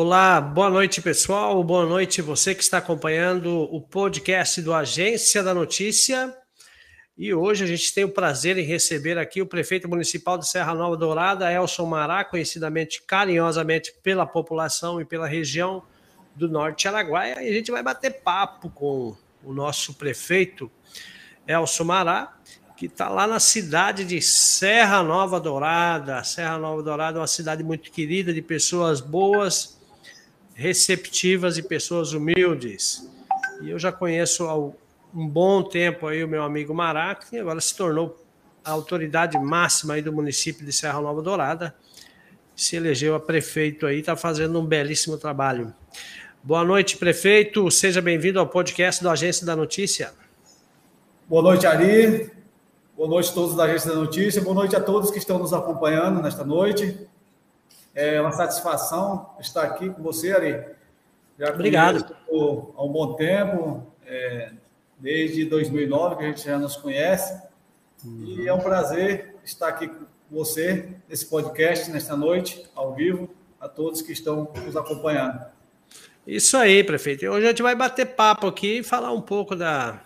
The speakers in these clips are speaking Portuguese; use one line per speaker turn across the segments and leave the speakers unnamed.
Olá, boa noite pessoal, boa noite você que está acompanhando o podcast do Agência da Notícia. E hoje a gente tem o prazer em receber aqui o prefeito municipal de Serra Nova Dourada, Elson Mará, conhecidamente carinhosamente pela população e pela região do Norte Araguaia. E a gente vai bater papo com o nosso prefeito, Elson Mará, que está lá na cidade de Serra Nova Dourada. Serra Nova Dourada é uma cidade muito querida, de pessoas boas, receptivas e pessoas humildes. E eu já conheço um bom tempo aí o meu amigo Maraca, que agora se tornou a autoridade máxima aí do município de Serra Nova Dourada, se elegeu a prefeito aí, está fazendo um belíssimo trabalho. Boa noite, prefeito, seja bem-vindo ao podcast do Agência da Notícia.
Boa noite, Ari. Boa noite a todos da Agência da Notícia. Boa noite a todos que estão nos acompanhando nesta noite. É uma satisfação estar aqui com você, Ari.
Já Obrigado.
Há um bom tempo. É, desde 2009 que a gente já nos conhece. Uhum. E é um prazer estar aqui com você nesse podcast, nesta noite, ao vivo, a todos que estão nos acompanhando.
Isso aí, prefeito. Hoje a gente vai bater papo aqui e falar um pouco da,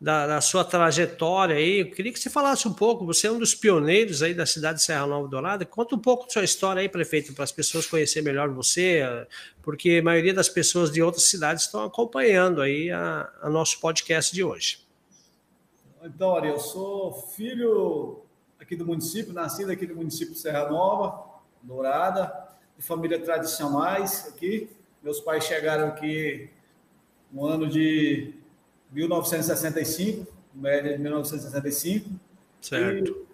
da, da, sua trajetória aí. Eu queria que você falasse um pouco. Você é um dos pioneiros aí da cidade de Serra Nova Dourada. Conta um pouco da sua história aí, prefeito, para as pessoas conhecerem melhor você, porque a maioria das pessoas de outras cidades estão acompanhando aí a, a nosso podcast de hoje.
Então, Ari, eu sou filho aqui do município, nascido aqui no município de Serra Nova, Dourada, de família tradicionais aqui. Meus pais chegaram aqui no ano de 1965, média de 1965.
Certo.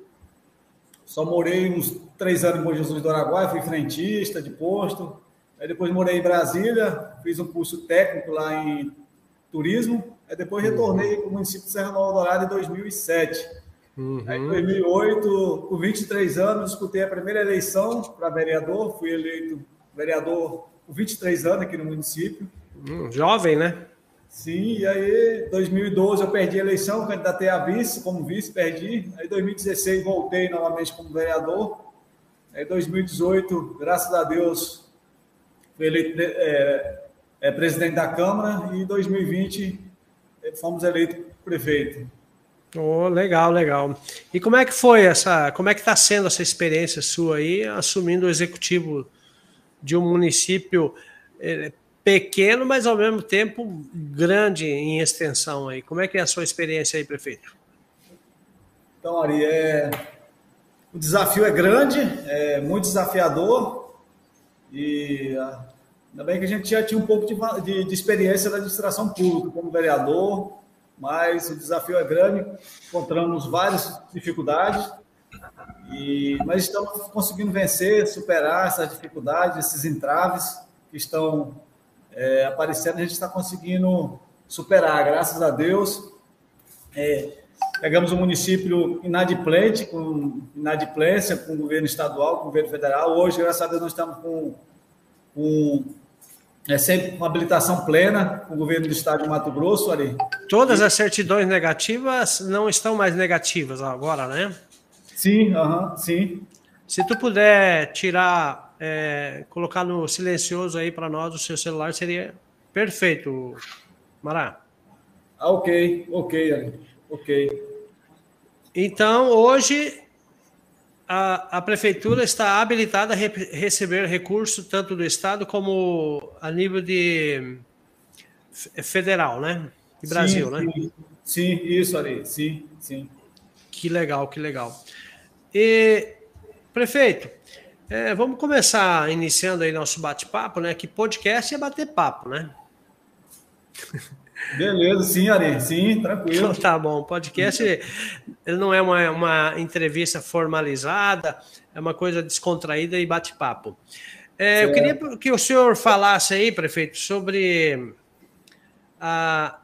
só morei uns três anos em Bom Jesus do Araguaia, fui frentista de posto. Aí depois morei em Brasília, fiz um curso técnico lá em turismo. Aí depois uhum. retornei para o município de Serra Nova Dourada em 2007. Uhum. Aí em 2008, com 23 anos, disputei a primeira eleição para vereador. Fui eleito vereador com 23 anos aqui no município.
Hum, jovem, né?
Sim, e aí, 2012 eu perdi a eleição, candidatei a vice, como vice, perdi. Aí, 2016 voltei novamente como vereador. Aí, 2018, graças a Deus, fui eleito é, é, presidente da Câmara. E 2020 fomos eleitos prefeito.
Oh, legal, legal. E como é que foi essa, como é que está sendo essa experiência sua aí, assumindo o executivo de um município é, pequeno, mas ao mesmo tempo grande em extensão aí. Como é que é a sua experiência aí, prefeito?
Então, Ari, é... o desafio é grande, é muito desafiador e ah, ainda bem que a gente já tinha um pouco de, de, de experiência da administração pública como vereador, mas o desafio é grande, encontramos várias dificuldades, e, mas estamos conseguindo vencer, superar essas dificuldades, esses entraves que estão é, aparecendo, a gente está conseguindo superar, graças a Deus. É, pegamos um município inadimplente, com inadimplência com o governo estadual, com o governo federal. Hoje, graças a Deus, nós estamos com, com é sempre com habilitação plena com o governo do estado de Mato Grosso ali.
Todas as certidões negativas não estão mais negativas agora, né?
Sim, uhum, sim.
Se tu puder tirar é, colocar no silencioso aí para nós o seu celular seria perfeito, Mará.
Ah, ok, ok, ok.
Então, hoje a, a prefeitura está habilitada a re, receber recursos tanto do estado como a nível de federal, né? De Brasil,
sim,
né?
Sim, sim, isso ali, sim, sim.
Que legal, que legal. E prefeito, é, vamos começar iniciando aí nosso bate-papo, né? Que podcast é bater papo, né?
Beleza, sim, Ari, sim, tranquilo. Então,
tá bom, podcast ele não é uma, uma entrevista formalizada, é uma coisa descontraída e bate-papo. É, eu queria que o senhor falasse aí, prefeito, sobre a,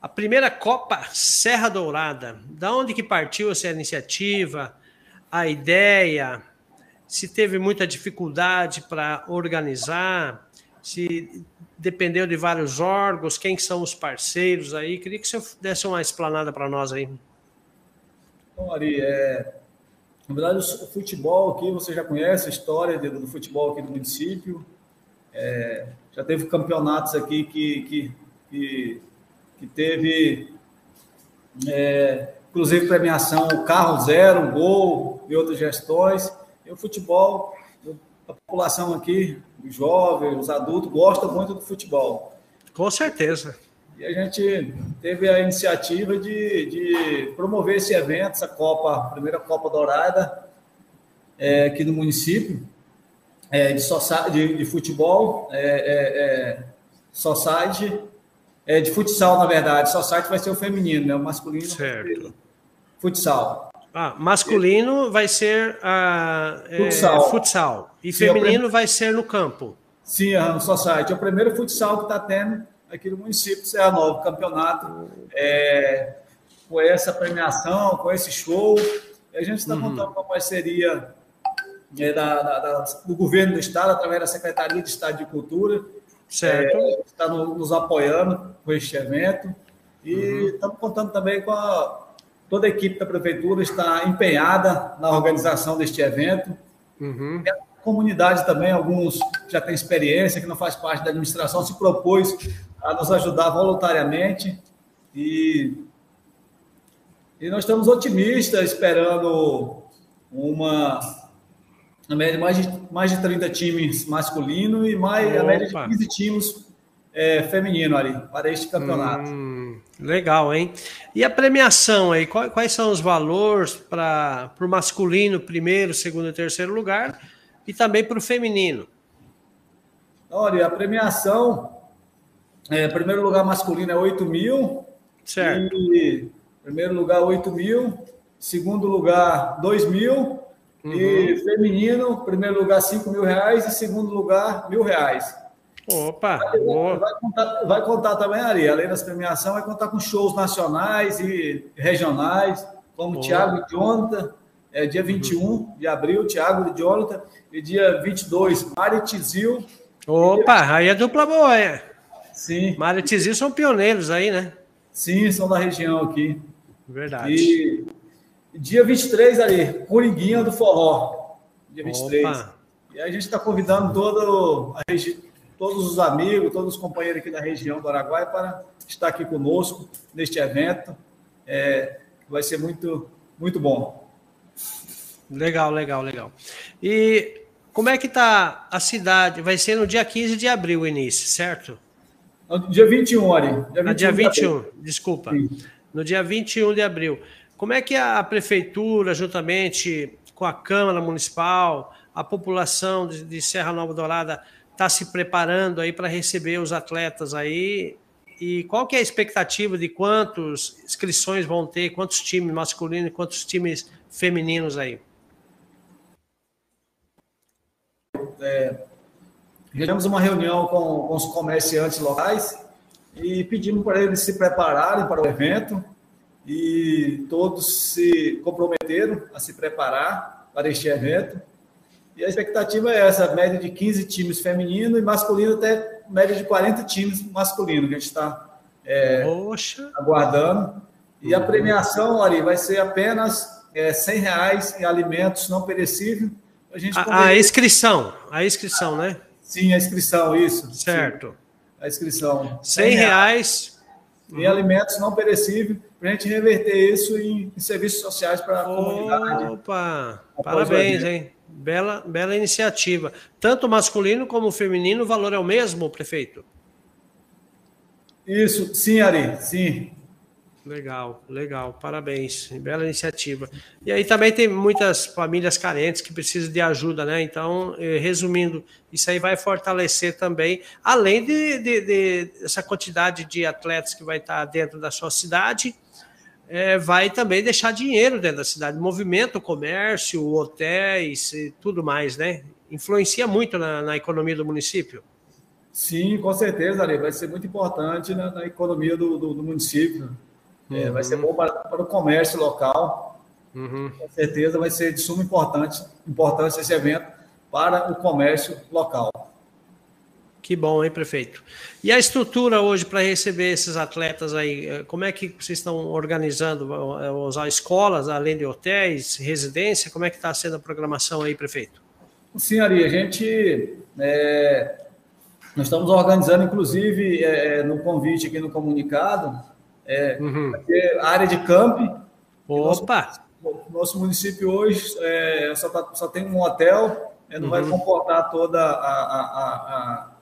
a primeira Copa Serra Dourada. Da onde que partiu essa iniciativa, a ideia, se teve muita dificuldade para organizar, se dependeu de vários órgãos, quem são os parceiros aí. Queria que você desse uma explanada para nós aí.
Bom, Ari, é, na verdade, o futebol aqui, você já conhece a história do futebol aqui do município. É, já teve campeonatos aqui que, que, que, que teve, é, inclusive premiação carro zero, gol e outras gestões. E o futebol, a população aqui, os jovens, os adultos, gostam muito do futebol.
Com certeza.
E a gente teve a iniciativa de, de promover esse evento, essa Copa, a primeira Copa Dourada, é, aqui no município, é, de, de, de, futebol, é, é, é society, é, de futsal, na verdade. Society vai ser o feminino, né? O masculino.
Certo.
Futsal.
Ah, masculino vai ser a, é, futsal. futsal. E Sim, feminino vai ser no campo.
Sim, a Society. É o primeiro futsal que está tendo aqui no município de Serra Nova, campeonato, é, com essa premiação, com esse show. E a gente está uhum. contando com a parceria é, da, da, da, do governo do estado, através da Secretaria de Estado de Cultura.
Certo. É,
está no, nos apoiando com este evento. E uhum. estamos contando também com a, toda a equipe da prefeitura está empenhada na organização deste evento.
Uhum.
E a comunidade também, alguns já têm experiência, que não faz parte da administração, se propôs a nos ajudar voluntariamente e, e nós estamos otimistas, esperando uma a média mais de, mais de 30 times masculino e mais Opa. a média de 15 times é, feminino ali para este campeonato.
Hum, legal, hein? E a premiação aí, quais, quais são os valores para o masculino, primeiro, segundo e terceiro lugar, e também para o feminino?
Olha, a premiação é, primeiro lugar masculino é 8 mil.
Certo.
E primeiro lugar 8 mil. Segundo lugar 2 mil. Uhum. E feminino, primeiro lugar 5 mil reais e segundo lugar mil reais.
Opa!
Vai, vai, contar, vai contar também, Ari, além das premiações, vai contar com shows nacionais e regionais, como Tiago e Jonathan, é, dia 21 uhum. de abril, Tiago e Jonathan, e dia 22, Mari Tizil.
Opa, aí é dupla boa, é.
Sim.
Mário Tizil são pioneiros aí, né?
Sim, são da região aqui.
Verdade.
E dia 23 ali, Coringuinha do Forró. Dia 23. Opa. E a gente está convidando todo regi... todos os amigos, todos os companheiros aqui da região do Araguaia para estar aqui conosco neste evento. É, vai ser muito, muito bom.
Legal, legal, legal. E como é que está a cidade? Vai ser no dia 15 de abril o início, certo?
Dia 21, Ari.
Dia 21, ah, dia 21 de desculpa. Sim. No dia 21 de abril. Como é que a prefeitura, juntamente com a Câmara Municipal, a população de, de Serra Nova Dourada, está se preparando aí para receber os atletas aí? E qual que é a expectativa de quantas inscrições vão ter, quantos times masculinos e quantos times femininos aí?
É, Tivemos uma reunião com, com os comerciantes locais e pedimos para eles se prepararem para o evento e todos se comprometeram a se preparar para este evento. E a expectativa é essa, média de 15 times feminino e masculino até média de 40 times masculino que a gente está é, aguardando. E a uhum. premiação, Ari, vai ser apenas é, 100 reais em alimentos não perecíveis.
A, gente a, a inscrição, a inscrição, né?
Sim, a inscrição, isso.
Certo. Sim,
a inscrição.
100 reais.
Em uhum. alimentos não perecíveis, para a gente reverter isso em, em serviços sociais para a comunidade.
Opa! Parabéns, hein? Bela, bela iniciativa. Tanto masculino como feminino, o valor é o mesmo, prefeito?
Isso, sim, Ari, sim.
Legal, legal, parabéns, bela iniciativa. E aí também tem muitas famílias carentes que precisam de ajuda, né? Então, eh, resumindo, isso aí vai fortalecer também, além de, de, de essa quantidade de atletas que vai estar dentro da sua cidade, é, vai também deixar dinheiro dentro da cidade, movimento, comércio, hotéis e tudo mais, né? Influencia muito na, na economia do município.
Sim, com certeza, Ari, vai ser muito importante na, na economia do, do, do município. É, vai ser bom para, para, o comércio local.
Uhum.
Com certeza vai ser de suma importância, importância esse evento para o comércio local.
Que bom, hein, prefeito? E a estrutura hoje para receber esses atletas aí, eh, como é que vocês estão organizando? Usar escolas, além de hotéis, residência? Como é que está sendo a programação aí, prefeito?
Sim, Ari, a gente é, Nós estamos organizando, inclusive, é, é no convite aqui no comunicado, é, uhum. área de camp.
Opa!
Nosso, nosso município hoje é, só, tá, só, tem um hotel, é, não uhum. vai comportar toda a, a, a,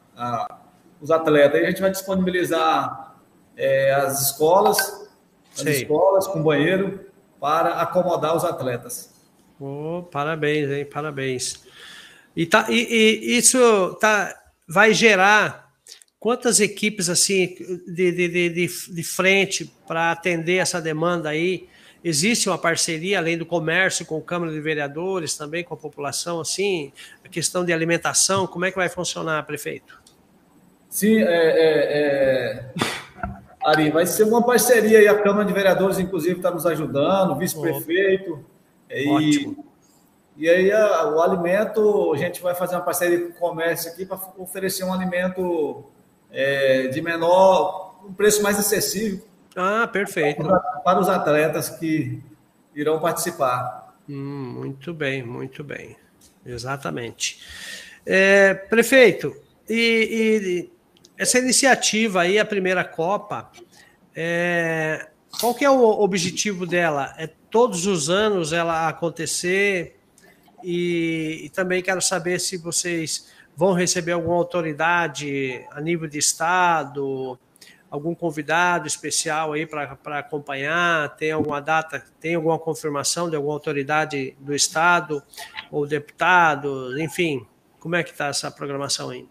os atletas. Aí a gente vai disponibilizar é, as escolas, as escolas com banheiro para acomodar os atletas.
Oh, parabéns, hein? Parabéns. E, tá, e, e isso tá, vai gerar quantas equipes assim de, de, de, de frente para atender essa demanda aí? Existe uma parceria, além do comércio, com a Câmara de Vereadores, também com a população, assim, a questão de alimentação, como é que vai funcionar, prefeito?
Sim, é, é, é... Ari, vai ser uma parceria aí, a Câmara de Vereadores, inclusive, está nos ajudando, o vice-prefeito. Ótimo. E aí a, o alimento, a gente vai fazer uma parceria com o comércio aqui para oferecer um alimento é, de menor, um preço mais acessível.
Ah, perfeito.
Para, para os atletas que irão participar.
Hum, muito bem, muito bem. Exatamente. É, prefeito, e, essa iniciativa aí, a primeira Copa, é, qual que é o objetivo dela? É todos os anos ela acontecer? E, e, também quero saber se vocês vão receber alguma autoridade a nível de estado, algum convidado especial aí para acompanhar, tem alguma data, tem alguma confirmação de alguma autoridade do estado ou deputado, enfim, como é que está essa programação aí?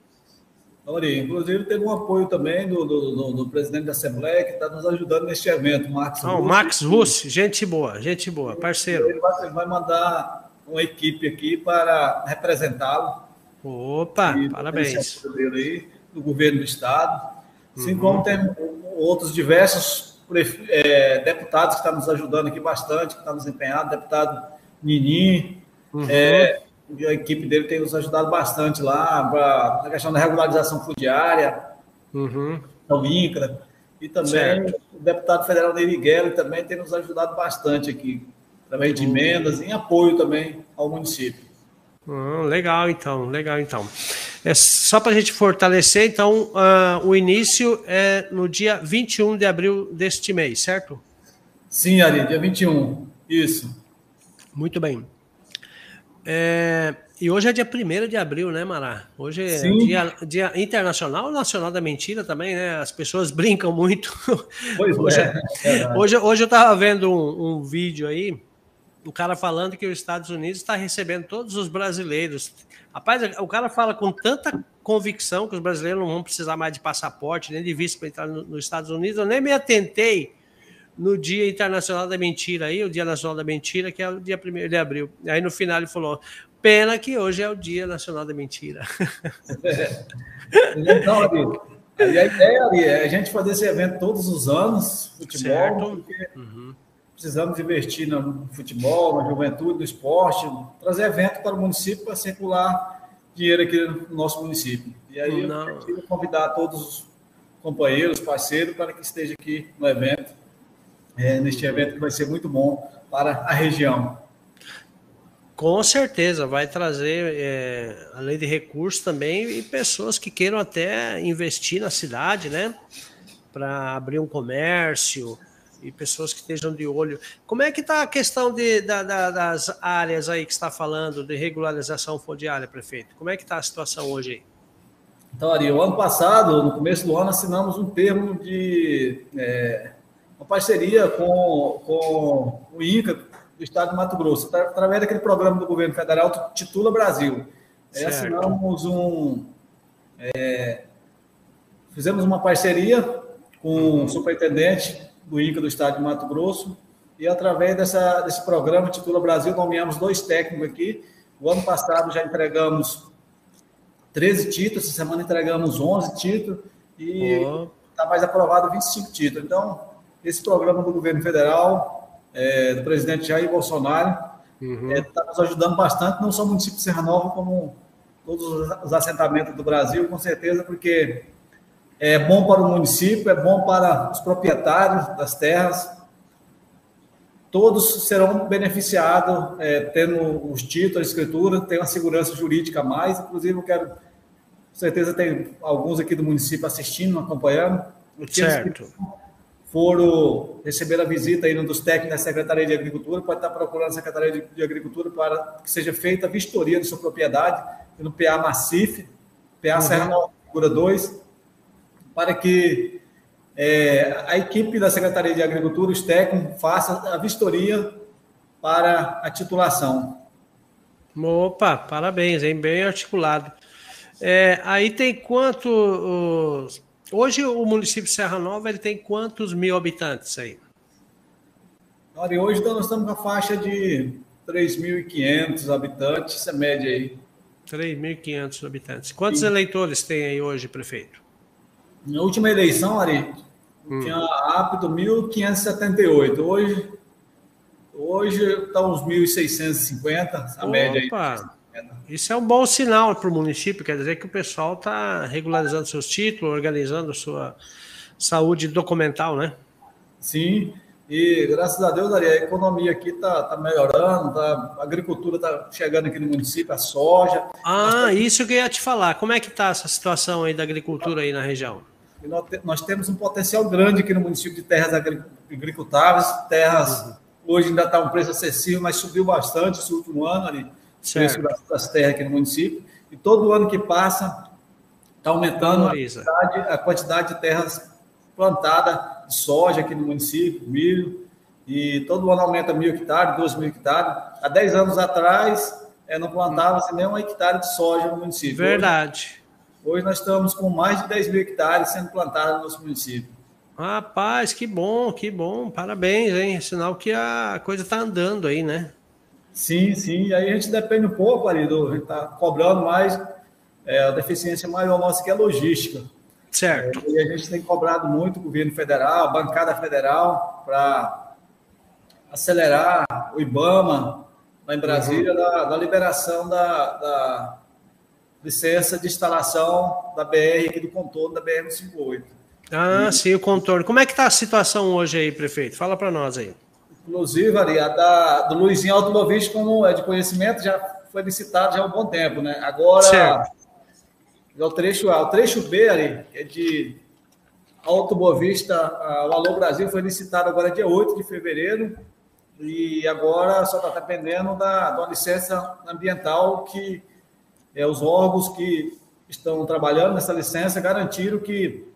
Ori, inclusive teve um apoio também do, do, do, do presidente da Assembleia que está nos ajudando neste evento,
Max Russo. Max Russo, gente boa, gente boa, parceiro.
Ele vai, vai mandar uma equipe aqui para representá-lo.
Opa, e, parabéns.
Aí, do governo do Estado. Assim uhum. como tem outros diversos é, deputados que estão nos ajudando aqui bastante, que estão nos empenhando, deputado Nini, uhum. é, a equipe dele tem nos ajudado bastante lá para a questão da regularização fundiária, uhum. o INCRA, e também certo. o deputado federal Ney Miguel também tem nos ajudado bastante aqui através de emendas, em apoio também ao município.
Hum, legal, então, legal, então. É só para a gente fortalecer, então, uh, o início é no dia 21 de abril deste mês, certo?
Sim, Ari, dia 21, isso.
Muito bem. É, e hoje é dia 1 de abril, né, Mará? Hoje é dia, dia, internacional nacional da mentira também, né? As pessoas brincam muito. Pois hoje, é. é hoje, hoje eu estava vendo um, um vídeo aí o cara falando que os Estados Unidos está recebendo todos os brasileiros. Rapaz, o cara fala com tanta convicção que os brasileiros não vão precisar mais de passaporte, nem de visto para entrar nos Estados Unidos. Eu nem me atentei no Dia Internacional da Mentira, aí, o Dia Nacional da Mentira, que é o dia 1 de abril. Aí no final ele falou: pena que hoje é o Dia Nacional da Mentira.
É. Então, a ideia ali é a gente fazer esse evento todos os anos, futebol, uhum precisamos investir no futebol, na juventude, no esporte, trazer evento para o município para circular dinheiro aqui no nosso município. E aí Não. eu quero convidar todos os companheiros, parceiros, para que esteja aqui no evento, é, neste evento que vai ser muito bom para a região.
Com certeza, vai trazer, é, além de recursos também, e pessoas que queiram até investir na cidade, né? Para abrir um comércio, e pessoas que estejam de olho. Como é que está a questão de, da, da, das áreas aí que está falando de regularização fundiária, prefeito? Como é que está a situação hoje aí?
Então, Ari, o ano passado, no começo do ano, assinamos um termo de é, uma parceria com, com o INCA do Estado de Mato Grosso, através daquele programa do governo federal Titula Brasil. É, assinamos um. É, fizemos uma parceria com uhum. o superintendente do INCA do Estado de Mato Grosso, e através dessa, desse programa Titula Brasil, nomeamos dois técnicos aqui. O ano passado já entregamos 13 títulos, essa semana entregamos 11 títulos, e está mais aprovado 25 títulos. Então, esse programa do governo federal, é, do presidente Jair Bolsonaro, está uhum. é, tá nos ajudando bastante, não só o município de Serra Nova, como todos os assentamentos do Brasil, com certeza, porque é bom para o município, é bom para os proprietários das terras. Todos serão beneficiados é, tendo os títulos, a escritura, tem uma segurança jurídica a mais. Inclusive, eu quero Com certeza tem alguns aqui do município assistindo, acompanhando.
Certo.
Foram receber a visita aí dos técnicos da Secretaria de Agricultura, pode estar procurando a Secretaria de Agricultura para que seja feita a vistoria de sua propriedade no PA Massif, PA uhum. Serra Nova Figura 2, para que é, a equipe da Secretaria de Agricultura, os técnicos, faça a vistoria para a titulação.
Opa, parabéns, hein? bem articulado. É, aí tem quanto. Hoje o município de Serra Nova ele tem quantos mil habitantes aí?
Olha, hoje nós estamos com a faixa de 3.500 habitantes, essa média aí.
3.500 habitantes. Quantos Sim. eleitores tem aí hoje, prefeito?
Na última eleição, Ari, hum. tinha apto 1.578. Hoje, hoje está uns 1.650, a Opa. média aí.
Isso é um bom sinal para o município, quer dizer que o pessoal está regularizando seus títulos, organizando sua saúde documental, né?
Sim, e graças a Deus, Ari, a economia aqui está tá melhorando, tá, a agricultura está chegando aqui no município, a soja.
Ah, isso que eu ia te falar. Como é que está essa situação aí da agricultura aí na região?
Nós, nós, temos um potencial grande aqui no município de terras agricultáveis, terras uhum. hoje ainda está um preço acessível, mas subiu bastante esse último ano ali certo. preço das terras aqui no município. E todo ano que passa, está aumentando a quantidade, a quantidade, de terras plantadas de soja aqui no município, milho. E todo ano aumenta mil hectares, dois mil hectares. Há dez anos atrás, é, não plantava-se nem um hectare de soja no município.
Verdade.
Hoje, hoje nós estamos com mais de 10 mil hectares sendo plantados no nosso município.
Rapaz, que bom, que bom. Parabéns, hein? Sinal que a coisa está andando aí, né?
Sim, sim. E aí a gente depende um pouco ali, do, a gente está cobrando mais, é, a deficiência maior nossa que é logística.
Certo.
É, e a gente tem cobrado muito o governo federal, a bancada federal, para acelerar o IBAMA, lá em Brasília, uhum. da, da, liberação da, da, licença de instalação da BR aqui do contorno da BR-158.
Ah, e... sim, o contorno. Como é que está a situação hoje aí, prefeito? Fala para nós aí.
Inclusive, ali, a da, do Luizinho Automobilista, como é de conhecimento, já foi licitado já há um bom tempo, né? Agora, certo. é o trecho A. O trecho B, ali, é de Alto Boa Vista, o Alô Brasil foi licitado agora dia 8 de fevereiro e agora só está dependendo da, da licença ambiental que é, os órgãos que estão trabalhando nessa licença garantiram que,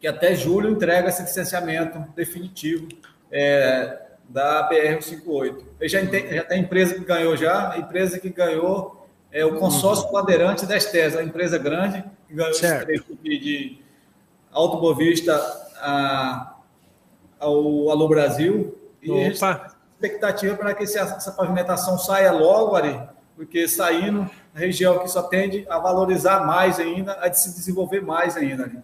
que até julho entrega esse licenciamento definitivo é, da BR-158. Já, já tem empresa que ganhou já, a empresa que ganhou é o consórcio Bandeirante das Terras, a empresa grande que ganhou certo. esse trecho de, de Alto Bovista a, ao Alô Brasil. E Opa. a expectativa para que essa pavimentação saia logo, Ari, porque saindo, a região que só tende a valorizar mais ainda, a se desenvolver mais ainda. Ari.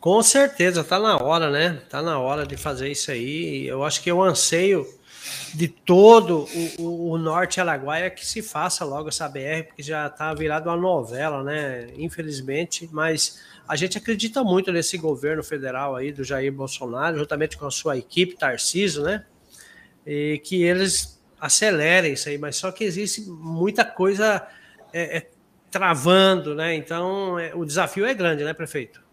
Com certeza, tá na hora, né? Tá na hora de fazer isso aí. Eu acho que é o anseio de todo o, o, o norte Alaguaia que se faça logo essa BR, porque já tá virado uma novela, né? Infelizmente, mas a gente acredita muito nesse governo federal aí do Jair Bolsonaro, juntamente com a sua equipe, Tarciso, né? E que eles acelerem isso aí, mas só que existe muita coisa é, é, travando, né? Então, é, o desafio é grande, né, prefeito?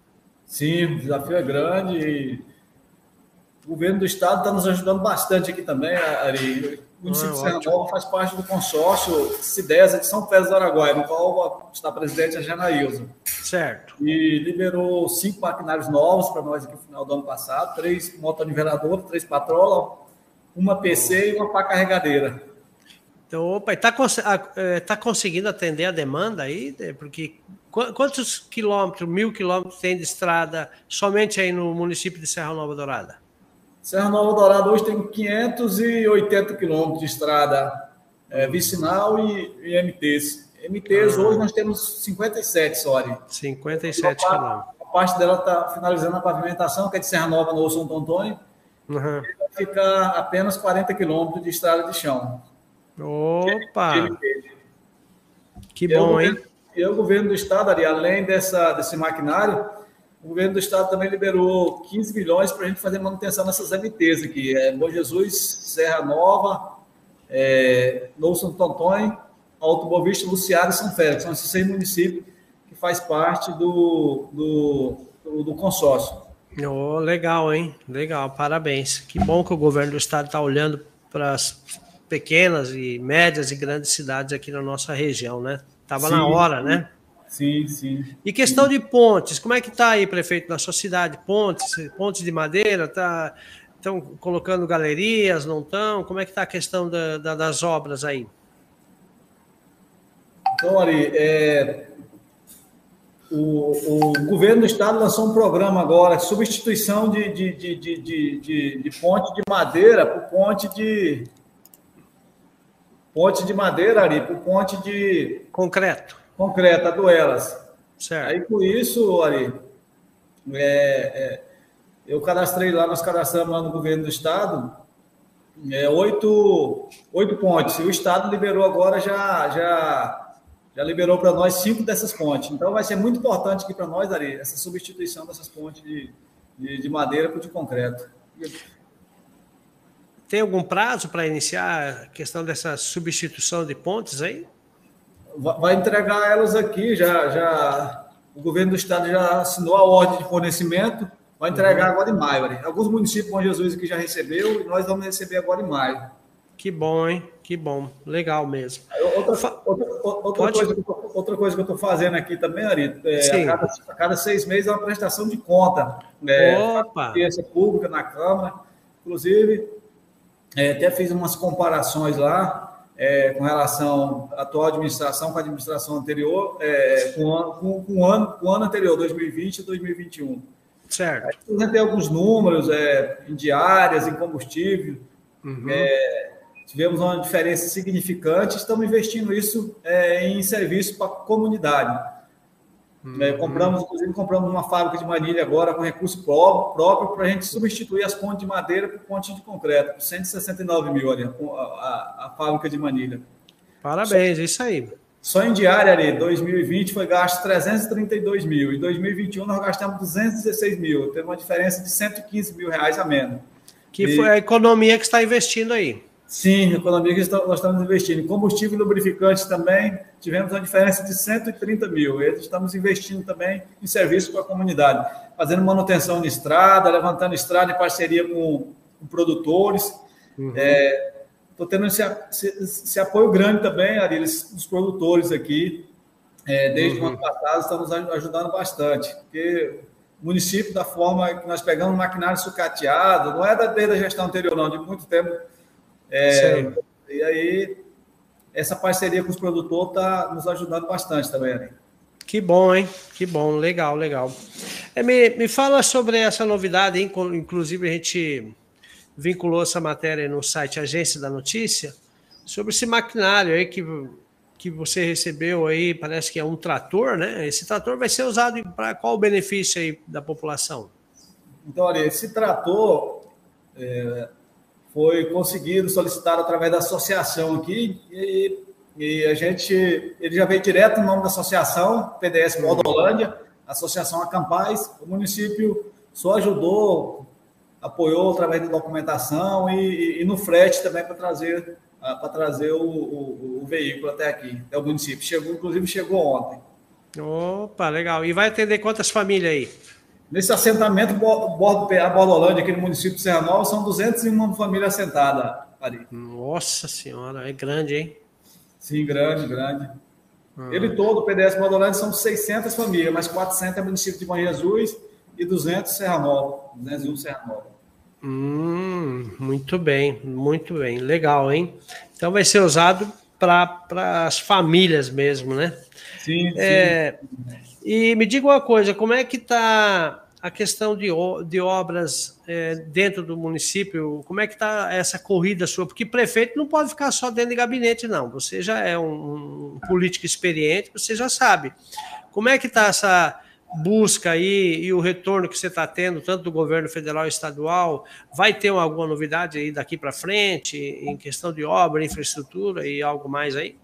Sim, o desafio é grande e o governo do estado está nos ajudando bastante aqui também, Ari. O município de Serra Nova faz parte do consórcio CIDESA de São Félix do Araguaia, no qual está presidente a Janaílza.
Certo.
E liberou cinco maquinários novos para nós aqui no final do ano passado, três motoniveladoras, três patrola, uma PC e uma pá carregadeira.
Então, opa, está é, tá conseguindo atender a demanda aí? Porque Quantos quilômetros, mil quilômetros tem de estrada somente aí no município de Serra Nova Dourada?
Serra Nova Dourada hoje tem 580 quilômetros de estrada é, vicinal e, e MTs. MTs ah. hoje nós temos 57 só ali.
57 quilômetros.
A parte dela está finalizando a pavimentação, que é de Serra Nova no Santo Antônio. Uhum. Vai ficar apenas 40 quilômetros de estrada de chão.
Opa! Que bom, hein?
E o governo do estado, ali, além dessa, desse maquinário, o governo do estado também liberou 15 milhões para a gente fazer manutenção nessas MTs aqui. É Bom Jesus, Serra Nova, é, Novo Santo Antônio, Alto Boa Vista, Luciano e São Félix. São esses seis municípios que que faz parte do, do, do, do consórcio.
Oh, legal, hein? Legal, parabéns. Que bom que o governo do estado está olhando para as pequenas e médias e grandes cidades aqui na nossa região, né? Tava sim, na hora, sim. né?
Sim, sim.
E questão de pontes, como é que está aí, prefeito, na sua cidade? Pontes, pontes de madeira, tá? Estão colocando galerias, não estão? Como é que está a questão da, da, das obras aí?
Então, Ari, é, o, o, governo do estado lançou um programa agora, substituição de, de, de, de, de, de ponte de madeira por ponte de. Ponte de madeira, Ari, por ponte de.
Concreto.
Concreto, a duelas.
Certo.
Aí, com isso, Ari, é, é, eu cadastrei lá, nós cadastramos lá no governo do estado é, oito, oito pontes. E o estado liberou agora já. já já liberou para nós cinco dessas pontes. Então, vai ser muito importante aqui para nós, Ari, essa substituição dessas pontes de, de, de madeira por de concreto.
Tem algum prazo para iniciar a questão dessa substituição de pontes aí?
Vai entregar elas aqui, já, já o governo do estado já assinou a ordem de fornecimento, vai entregar uhum. agora em maio. Ari. Alguns municípios, Bom Jesus, aqui já recebeu, e nós vamos receber agora em maio.
Que bom, hein? Que bom. Legal mesmo.
Outra, outra, outra, coisa, outra coisa que eu estou fazendo aqui também, Ari, é, a, cada, a, cada, seis meses é uma prestação de conta. É,
Opa!
pública na Câmara. Inclusive, é, até fiz umas comparações lá é, com relação à atual administração com a administração anterior, é, com, com, com, o ano, com o ano anterior, 2020 e 2021.
Certo. Aí,
apresentei alguns números é, em diárias, em combustível. Uhum. É, tivemos uma diferença significante, estamos investindo isso é, em serviço para a comunidade. Uhum. É, compramos, inclusive, compramos uma fábrica de manilha agora com recurso próprio para a gente substituir as pontes de madeira por pontes de concreto, por 169 mil, olha, a, a, a fábrica de manilha.
Parabéns, só, isso aí.
Só em diária ali, 2020 foi gasto 332 mil, em 2021 nós gastamos 216 mil, teve uma diferença de 115 mil reais a menos.
Que e... foi a economia que está investindo aí.
Sim, economia que nós estamos investindo. Em combustível e lubrificantes também, tivemos uma diferença de 130 mil. E estamos investindo também em serviço para a comunidade, fazendo manutenção de estrada, levantando estrada em parceria com, com produtores. Estou uhum. é, tendo esse, esse, esse, apoio grande também, Arilis, dos produtores aqui. É, desde uhum. o ano passado, estamos ajudando bastante, porque o município, da forma que nós pegamos maquinário sucateado, não é da, desde a gestão anterior, não, de muito tempo é, e aí, essa parceria com os produtores está nos ajudando bastante também, né?
Que bom, hein? Que bom, legal, legal. É, me, me fala sobre essa novidade, hein? inclusive a gente vinculou essa matéria no site Agência da Notícia, sobre esse maquinário aí que, que você recebeu aí, parece que é um trator, né? Esse trator vai ser usado para qual o benefício aí da população?
Então, olha, esse trator, é, foi conseguido solicitar através da associação aqui e, e, a gente ele já veio direto no nome da associação PDS Moldolândia, Associação Acampais, o município só ajudou, apoiou através da documentação e, e, e no frete também para trazer para trazer o, o, o, veículo até aqui, até o município. Chegou, inclusive chegou ontem.
Opa, legal. E vai atender quantas famílias aí?
Nesse assentamento, PA Bordolândia, aqui no município de Serra Nova, são 201 famílias assentadas ali.
Nossa Senhora, é grande, hein?
Sim, grande, grande. Ah. Ele todo, o PDS Bordolândia, são 600 famílias, mas 400 é município de Bom Jesus e 200 Serra Nova, 201 Serra Nova.
Hum, muito bem, muito bem. Legal, hein? Então vai ser usado para as famílias mesmo, né?
Sim,
é, sim. E me diga uma coisa, como é que está a questão de, de obras é, dentro do município? Como é que está essa corrida sua? Porque prefeito não pode ficar só dentro de gabinete, não. Você já é um, um político experiente, você já sabe. Como é que está essa busca aí e o retorno que você está tendo, tanto do governo federal e estadual? Vai ter alguma novidade aí daqui para frente em questão de obra, infraestrutura e algo mais aí?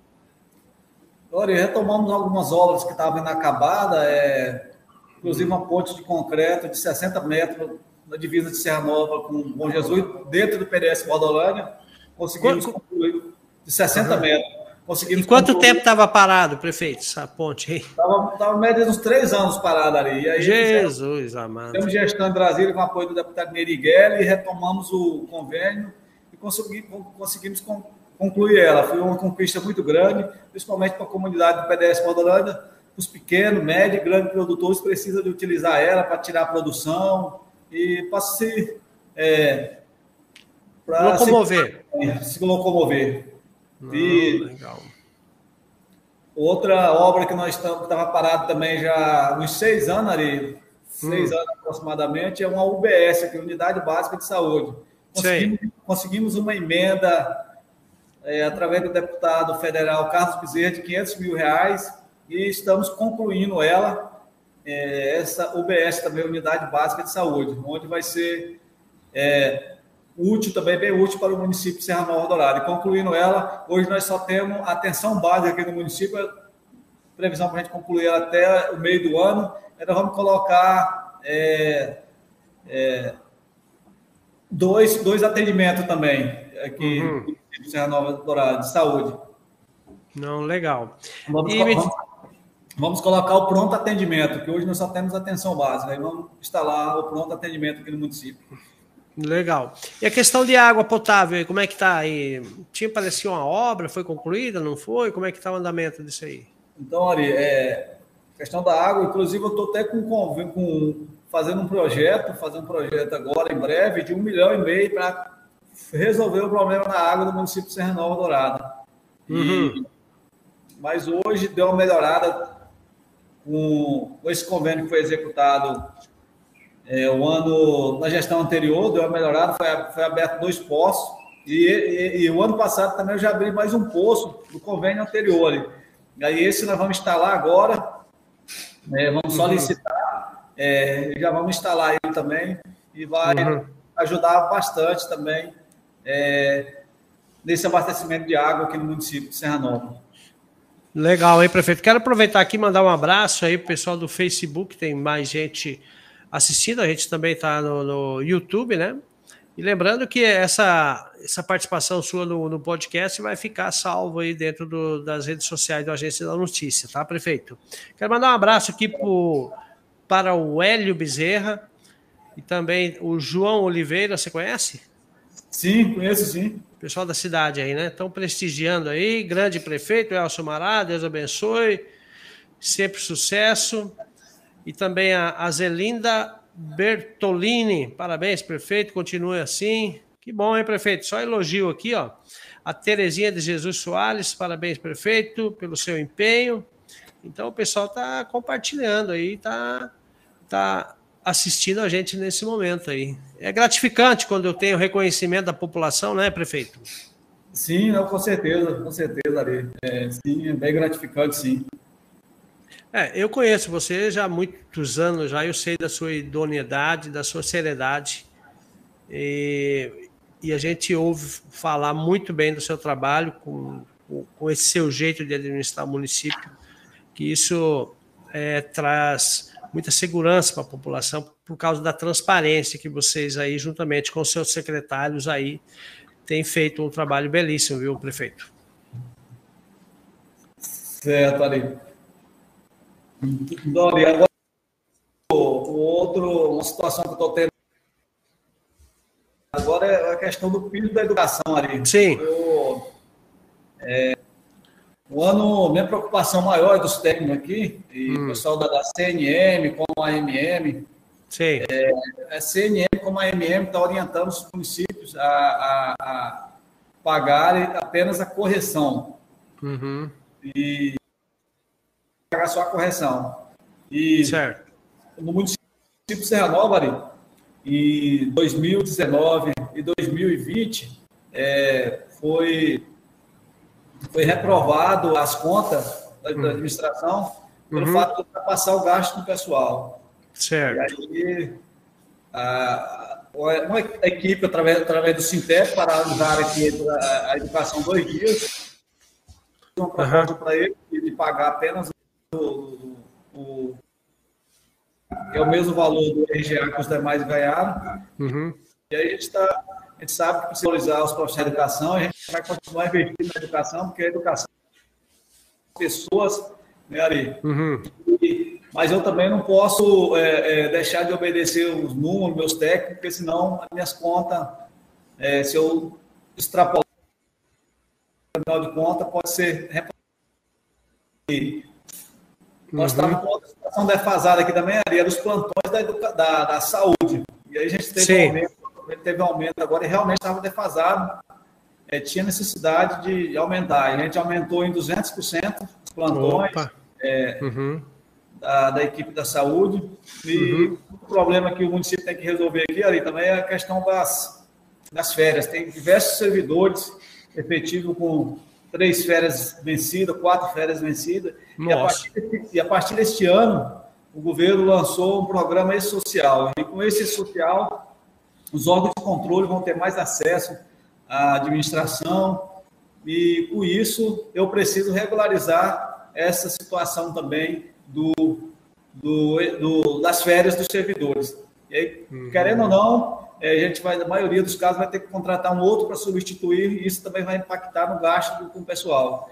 Olha, retomamos algumas obras que estavam inacabadas, é, inclusive uma ponte de concreto de 60 metros na divisa de Serra Nova com Bom Jesus, dentro do PDS Bordolândia. Conseguimos concluir de 60 uhum. metros.
conseguimos. E quanto concluir. tempo estava parado, prefeito, essa ponte aí?
Estava média uns três anos parado ali.
Aí, Jesus fizemos, amado.
Temos gestão em Brasília com apoio do deputado Meriguel e retomamos o convênio e consegui, conseguimos concluir ela. Foi uma conquista muito grande, principalmente para a comunidade do PDS Maldorândia. Os pequenos, médios e grandes produtores precisam de utilizar ela para tirar a produção e para se. É,
locomover.
Se, se locomover. E legal. Outra obra que nós estamos, estava parado também já há uns seis anos, ali, seis hum. anos aproximadamente, é uma UBS, que é Unidade Básica de Saúde. Conseguimos, conseguimos uma emenda é, através do deputado federal Carlos Bezerra de 500 mil reais e estamos concluindo ela, é, essa UBS também, Unidade Básica de Saúde, onde vai ser é, útil também, bem útil para o município de Serra Nova Dourada. E concluindo ela, hoje nós só temos atenção básica aqui no município, previsão para a gente concluir ela até o meio do ano, nós vamos colocar é, é, dois, dois atendimentos também aqui uhum. De Serra Nova Dourada, de saúde.
Não, legal.
Vamos, e... vamos, vamos colocar o pronto atendimento, que hoje nós só temos atenção básica, e vamos instalar o pronto atendimento aqui no município.
Legal. E a questão de água potável, como é que está aí? Tinha parecido uma obra, foi concluída, não foi? Como é que está o andamento disso aí?
Então, Ari, é, questão da água, inclusive eu estou até com, com, fazendo um projeto, fazendo um projeto agora em breve de um milhão e meio para resolver o problema da água do município de Serra Nova Dourada. Uhum. mas hoje deu uma melhorada com, com esse convênio que foi executado é, o ano, na gestão anterior, deu uma melhorada, foi, foi aberto dois poços, e, e, e, o ano passado também eu já abri mais um poço do convênio anterior. E aí esse nós vamos instalar agora, é, vamos uhum. solicitar, é, já vamos instalar ele também, e vai uhum. ajudar bastante também é, nesse abastecimento de água aqui no município de Serra Nova.
Legal, hein, prefeito? Quero aproveitar aqui e mandar um abraço aí pro pessoal do Facebook, tem mais gente assistindo, a gente também está no, no, YouTube, né? E lembrando que essa, essa participação sua no, no podcast vai ficar salvo aí dentro do, das redes sociais da Agência da Notícia, tá, prefeito? Quero mandar um abraço aqui pro, para o Hélio Bezerra e também o João Oliveira, você conhece?
Sim, conheço sim.
Pessoal da cidade aí, né? Estão prestigiando aí, grande prefeito, Elcio Mará, Deus abençoe, sempre sucesso e também a, Zelinda Bertolini. Parabéns, prefeito, continue assim. Que bom, hein, prefeito? Só elogio aqui, ó. A Terezinha de Jesus Soares, parabéns, prefeito, pelo seu empenho. Então o pessoal está compartilhando aí, está tá assistindo a gente nesse momento aí. É gratificante quando eu tenho reconhecimento da população, né, prefeito?
Sim, não, com certeza, com certeza, Ari. É, sim, é bem gratificante, sim.
É, eu conheço você já há muitos anos, já eu sei da sua idoneidade, da sua seriedade. E, e a gente ouve falar muito bem do seu trabalho, com, com esse seu jeito de administrar o município, que isso é, traz muita segurança para a população por causa da transparência que vocês aí, juntamente com seus secretários aí, têm feito um trabalho belíssimo, viu, prefeito?
Certo, Ali. Dori, agora o, outro, uma situação que eu estou tendo agora é a questão do piso da educação ali.
Sim.
Eu, é, o ano, minha preocupação maior é dos técnicos aqui, e hum. o pessoal da, da, CNM, como a MM,
Sim.
É, a CNM, como a MM, está orientando os municípios a, a, a pagarem apenas a correção.
Uhum.
E pagar só a correção. E
certo.
no município de Serra Nova, ali, em 2019 e 2020, é, foi, foi reprovado as contas da, da hum. administração pelo uhum. fato de passar o gasto do pessoal.
Certo.
E aí, a, uma equipe, através, através do Sintep, para ajudar aqui a, a educação dois dias, uma proposta uhum. para ele de pagar apenas o, o, é o mesmo valor do RGA que os demais ganharam.
Uhum.
E aí a gente, tá, a gente sabe que precisa valorizar os profissionais de educação, a gente vai continuar investindo na educação, porque a educação pessoas, né, Ari? Uhum. E, mas eu também não posso é, é, deixar de obedecer os números, meus técnicos, porque senão as minhas contas, é, se eu extrapolar, afinal de contas, pode ser nós uhum. estávamos com outra situação defasada aqui também, Ari, dos plantões da, da, da, saúde. E aí a gente teve um teve um aumento agora e realmente estava defasado. É, tinha necessidade de aumentar. A gente aumentou em 200% os plantões é, uhum. da, da, equipe da saúde. E uhum. o problema que o município tem que resolver aqui, Ari, também é a questão das, das férias. Tem diversos servidores efetivos com três férias vencidas, quatro férias vencidas. E a, partir, e a partir deste ano, o governo lançou um programa social. E com esse social, os órgãos de controle vão ter mais acesso à administração. E com isso, eu preciso regularizar essa situação também do, do, do das férias dos servidores. E aí, uhum. querendo ou não, é, a gente vai, na maioria dos casos, vai ter que contratar um outro para substituir, e isso também vai impactar no gasto com o pessoal.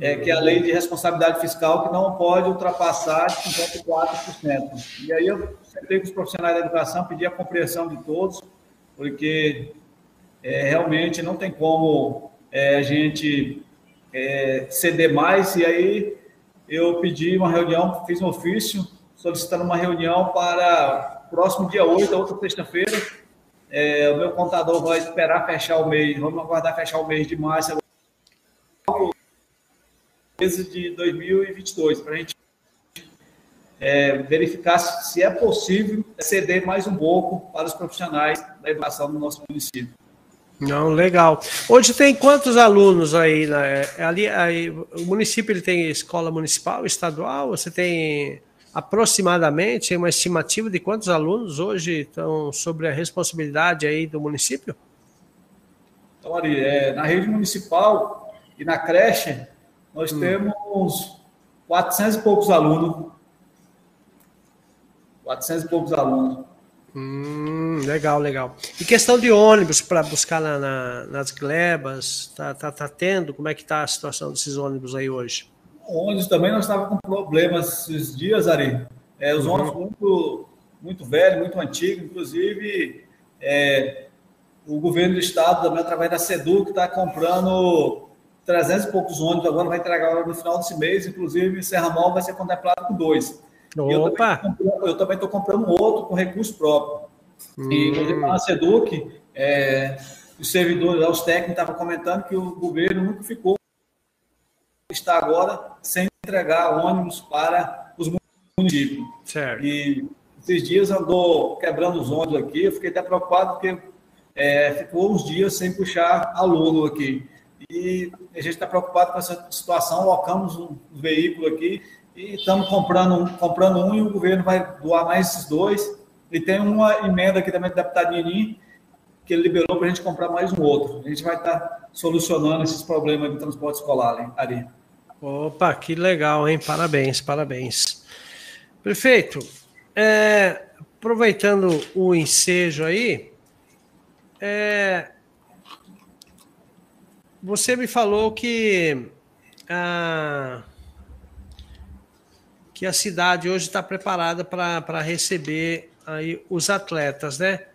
É, que é a lei de responsabilidade fiscal, que não pode ultrapassar de 54%. E aí eu sentei com os profissionais da educação, pedi a compreensão de todos, porque é, realmente não tem como é, a gente é, ceder mais, e aí eu pedi uma reunião, fiz um ofício solicitando uma reunião para próximo dia 8, outra sexta-feira, é, o meu contador vai esperar fechar o mês, vamos aguardar fechar o mês de março, mês de 2022, para a gente é, verificar se é possível ceder mais um pouco para os profissionais da educação do nosso município.
Não, legal. Hoje tem quantos alunos aí? Né? Ali, aí, o município ele tem escola municipal, estadual? Você tem aproximadamente uma estimativa de quantos alunos hoje estão sobre a responsabilidade aí do município?
Então, Ari, é, na rede municipal e na creche, nós hum. temos 400 e poucos alunos. 400 e poucos alunos.
Hum, legal, legal. E questão de ônibus para buscar na, na, nas glebas, tá, tá, tá tendo? Como é que tá a situação desses ônibus aí hoje?
ônibus também nós estávamos com problemas esses dias, Ari. É, os uhum. ônibus muito, muito velhos, muito antigos, inclusive é, o governo do estado, também através da SEDU, que está comprando 300 e poucos ônibus, agora vai entregar no final desse mês, inclusive Serra Mal vai ser contemplado com dois. Opa! Eu também estou comprando outro com recurso próprio. Hum. E, inclusive, na SEDUC, é, os servidores, os técnicos estavam comentando que o governo nunca ficou está agora sem entregar ônibus para os municípios. Certo. E esses dias andou quebrando os ônibus aqui, eu fiquei até preocupado porque é, ficou uns dias sem puxar aluno aqui. E a gente está preocupado com essa situação, locamos um veículo aqui e estamos comprando, comprando um e o governo vai doar mais esses dois. E tem uma emenda aqui também do deputado Nini, que ele liberou para a gente comprar mais um outro. A gente vai estar tá solucionando esses problemas de transporte escolar ali.
Opa, que legal, hein? Parabéns, parabéns. Prefeito, é, aproveitando o ensejo aí, é, você me falou que a, que a cidade hoje está preparada para receber aí os atletas, né?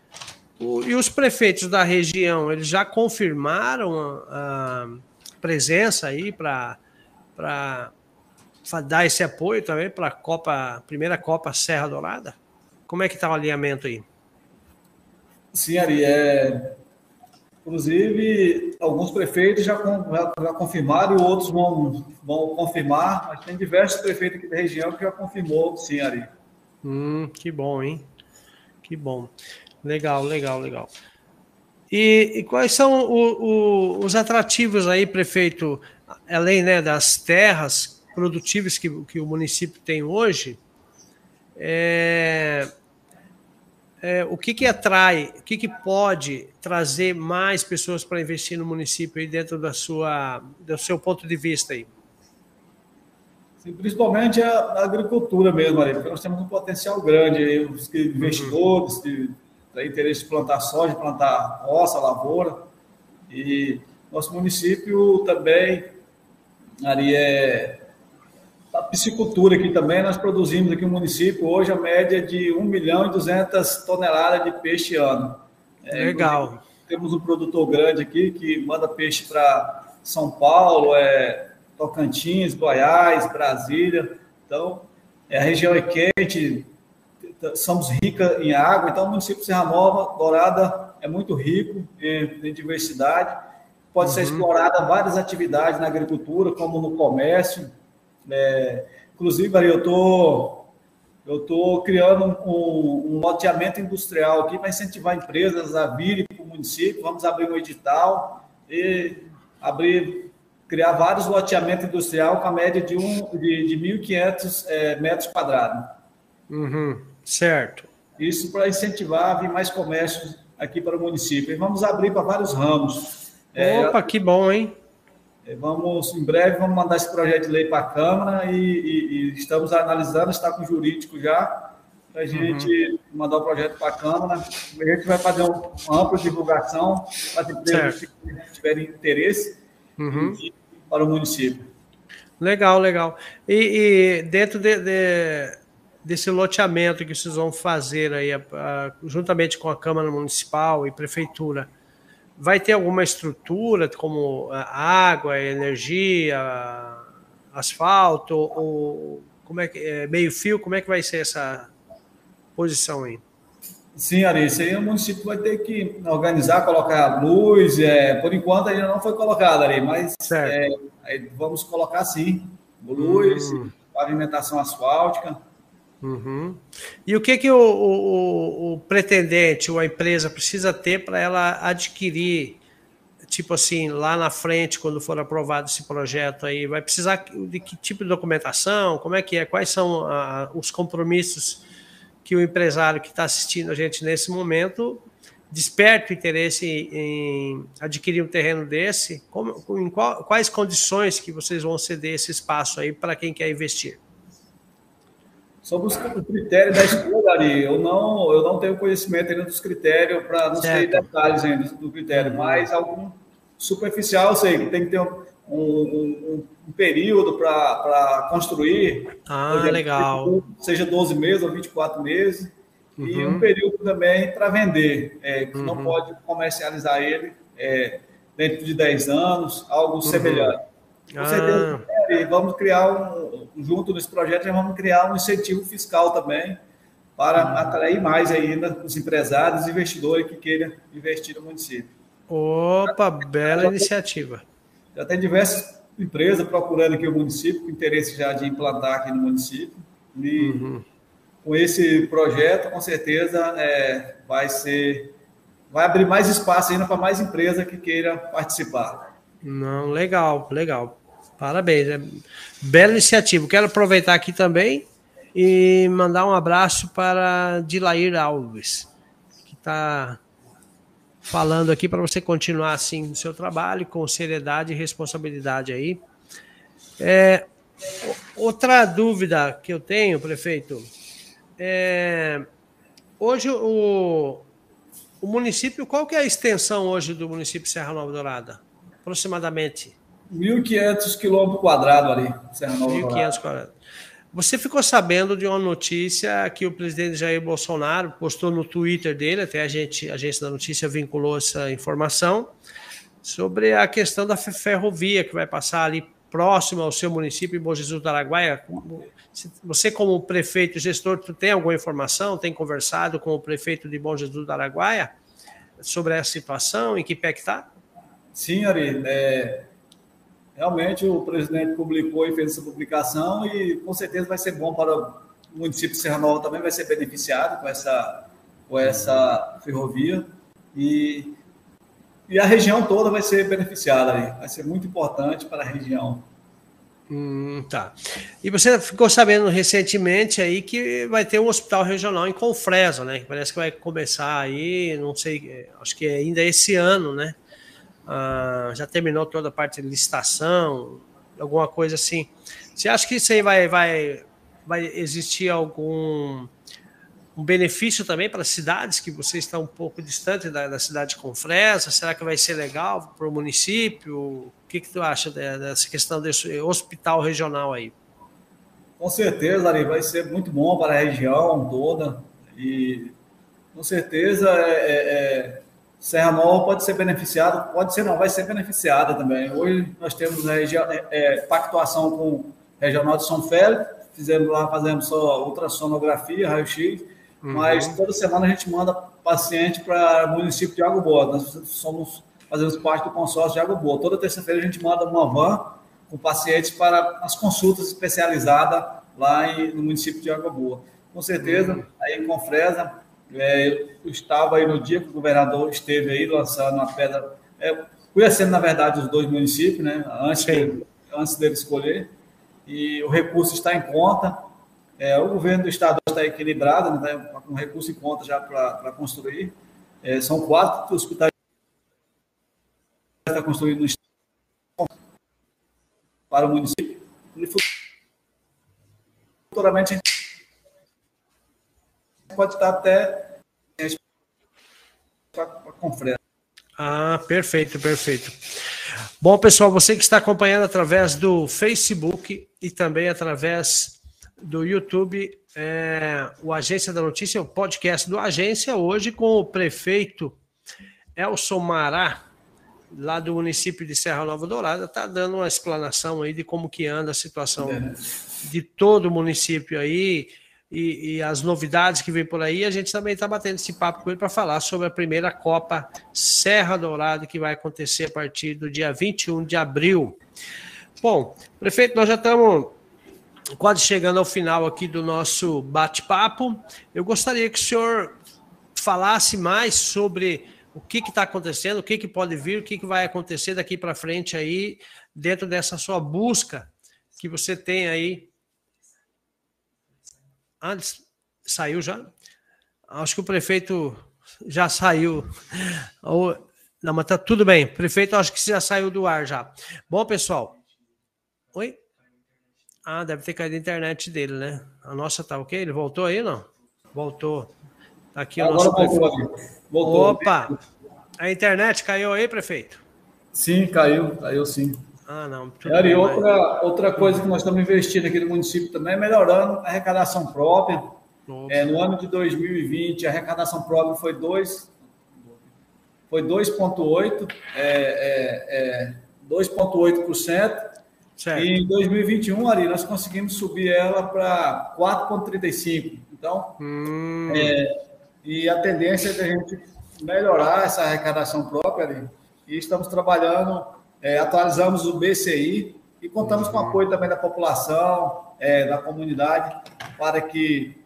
O, e os prefeitos da região, eles já confirmaram a, a presença aí para dar esse apoio também para a Copa, primeira Copa Serra Dourada? Como é que está o alinhamento aí?
Sim, Ari, é... inclusive alguns prefeitos já, já, já, confirmaram e outros vão, vão confirmar, mas tem diversos prefeitos aqui da região que já confirmou, sim, Ari.
Hum, que bom, hein? Que bom. Legal, legal, legal. E, e quais são o, o, os atrativos aí, prefeito, além né, das terras produtivas que, que o município tem hoje, é, é, o que, que atrai, o que, que pode trazer mais pessoas para investir no município aí dentro da sua, do seu ponto de vista aí?
Sim, principalmente a, agricultura mesmo, ali, porque nós temos um potencial grande aí, os investidores que têm interesse de plantar soja, plantar roça, lavoura, e nosso município também ali é, a piscicultura aqui também, nós produzimos aqui no município hoje a média de 1 milhão e 200 toneladas de peixe ano.
É, Legal.
Temos um produtor grande aqui que manda peixe para São Paulo, é, Tocantins, Goiás, Brasília. Então, é, a região é quente, somos ricas em água, então o município de Serra Nova, Dourada, é muito rico em, em diversidade. Pode uhum. ser explorada várias atividades na agricultura, como no comércio, é, inclusive, eu tô, eu tô criando um, um loteamento industrial aqui para incentivar empresas a virem para o município. Vamos abrir um edital e abrir, criar vários loteamentos industrial com a média de, um, de, de 1.500 é, metros quadrados.
Uhum, certo.
Isso para incentivar a vir mais comércio aqui para o município. E vamos abrir para vários ramos.
É, Opa, é, que bom, hein?
É, vamos, em breve, vamos mandar esse projeto de lei para a Câmara e, e, e, estamos analisando, está com o jurídico já, para a gente uhum. mandar o projeto para a Câmara. A gente vai fazer uma ampla divulgação para as empresas que tiverem interesse uhum. para o município.
Legal, legal. E, e dentro de, de, desse loteamento que vocês vão fazer aí, a, a, juntamente com a Câmara Municipal e Prefeitura, vai ter alguma estrutura como água, energia, asfalto ou como é que é, meio fio? Como é que vai ser essa posição aí?
Sim, Ari, isso aí o município vai ter que organizar, colocar luz. É, por enquanto ainda não foi colocado, Ari, mas é, vamos colocar sim, luz, hum. pavimentação asfáltica.
Uhum. E o que, que o, o, o, pretendente ou a empresa precisa ter para ela adquirir, tipo assim, lá na frente, quando for aprovado esse projeto aí, vai precisar de que tipo de documentação? Como é que é? Quais são a, os compromissos que o empresário que está assistindo a gente nesse momento desperta o interesse em adquirir um terreno desse? Como, em qual, quais condições que vocês vão ceder esse espaço aí para quem quer investir?
Sobre o critério da escolha, Ari, eu não, eu não tenho conhecimento ainda dos critérios, para não sei detalhes ainda do critério, mas algum superficial eu sei que tem que ter um, um, um período para construir.
Ah, exemplo, legal.
Seja 12 meses ou 24 meses. Uhum. E um período também para vender, é, que uhum. não pode comercializar ele é, dentro de 10 anos, algo uhum. semelhante. Com ah. E vamos criar um, junto nesse projeto, vamos criar um incentivo fiscal também para ah. atrair mais ainda os empresários e investidores que queiram investir no município.
Opa, bela já iniciativa.
Tem, já tem diversas empresas procurando aqui o município, com interesse já de implantar aqui no município. E uhum. com esse projeto, com certeza, é, vai ser. Vai abrir mais espaço ainda para mais empresas que queiram participar.
Não, legal, legal. Parabéns. É bela iniciativa. Quero aproveitar aqui também e mandar um abraço para Dilair Alves, que está falando aqui para você continuar assim no seu trabalho, com seriedade e responsabilidade aí. É, outra dúvida que eu tenho, prefeito, é, hoje o, o município, qual que é a extensão hoje do município Serra Nova Dourada? aproximadamente?
1.500 quilômetros quadrados ali, Serra Nova 1.500
quadrados. Você ficou sabendo de uma notícia que o presidente Jair Bolsonaro postou no Twitter dele, até a, gente, a agência da notícia vinculou essa informação, sobre a questão da ferrovia que vai passar ali próximo ao seu município, em Bom Jesus do Araguaia. Você, como prefeito gestor, tem alguma informação? Tem conversado com o prefeito de Bom Jesus do Araguaia sobre essa situação? Em que pé que está?
Sim, Ari. É, realmente o presidente publicou e fez essa publicação e com certeza vai ser bom para o município de Serra Nova também, vai ser beneficiado com essa, com essa ferrovia e, e a região toda vai ser beneficiada aí. Vai ser muito importante para a região.
Hum, tá. E você ficou sabendo recentemente aí que vai ter um hospital regional em Confresa, né? Parece que vai começar aí, não sei, acho que ainda esse ano, né? Ah, já terminou toda a parte de licitação, alguma coisa assim. Você acha que isso aí vai, vai, vai existir algum um benefício também para cidades que você está um pouco distante da, da cidade de Confresa? Será que vai ser legal para o município? O que, que tu acha dessa questão desse hospital regional aí?
Com certeza, Ari, vai ser muito bom para a região toda e com certeza é, é, é Serra Nova pode ser beneficiada, pode ser não, vai ser beneficiada também. Hoje nós temos a é, é, pactuação com o Regional de São Félix, fizemos lá, fazemos só ultrassonografia, raio-x, uhum. mas toda semana a gente manda paciente para o município de Água Boa. Nós somos, fazemos parte do consórcio de Água Boa. Toda terça-feira a gente manda uma van com pacientes para as consultas especializadas lá em, no município de Água Boa. Com certeza, uhum. aí com Fresa, é, eu estava aí no dia que o governador esteve aí lançando a pedra, é, conhecendo, na verdade, os dois municípios, né, antes, dele, antes dele escolher, e o recurso está em conta. É, o governo do estado está equilibrado, né, tá com recurso em conta já para construir. É, são quatro hospitais que está construindo no estado para o município. E futuramente a gente pode estar até com frete.
Ah, perfeito, perfeito. Bom, pessoal, você que está acompanhando através do Facebook e também através do YouTube, é, o Agência da Notícia, o podcast do Agência, hoje com o prefeito Elson Mará, lá do município de Serra Nova Dourada, está dando uma explanação aí de como que anda a situação é. de todo o município aí e, e, as novidades que vem por aí. A gente também está batendo esse papo com ele para falar sobre a primeira Copa Serra Dourada que vai acontecer a partir do dia 21 de abril. Bom, prefeito, nós já estamos quase chegando ao final aqui do nosso bate-papo. Eu gostaria que o senhor falasse mais sobre o que está acontecendo, o que, que pode vir, o que, que vai acontecer daqui para frente aí, dentro dessa sua busca que você tem aí. Antes, saiu já? Acho que o prefeito já saiu. Ou, não, mas tá tudo bem. Prefeito, acho que já saiu do ar já. Bom, pessoal. Oi? Ah, deve ter caído a internet dele, né? A nossa tá ok? Ele voltou aí, não? Voltou. Tá aqui o nosso voltou, voltou. Opa! A internet caiu aí, prefeito?
Sim, caiu, caiu sim.
Ah, não.
Bem, e outra, mas... outra coisa que nós estamos investindo aqui no município também é melhorando a arrecadação própria. É, no ano de 2020, a arrecadação própria foi 2 foi 2,8%, é, é, é, 2,8%. Certo. E em 2021, ali, nós conseguimos subir ela para 4,35%. Então, hum. é, e a tendência é da gente melhorar essa arrecadação própria ali. E estamos trabalhando, é, atualizamos o BCI e contamos com o apoio também da população, é, da comunidade, para que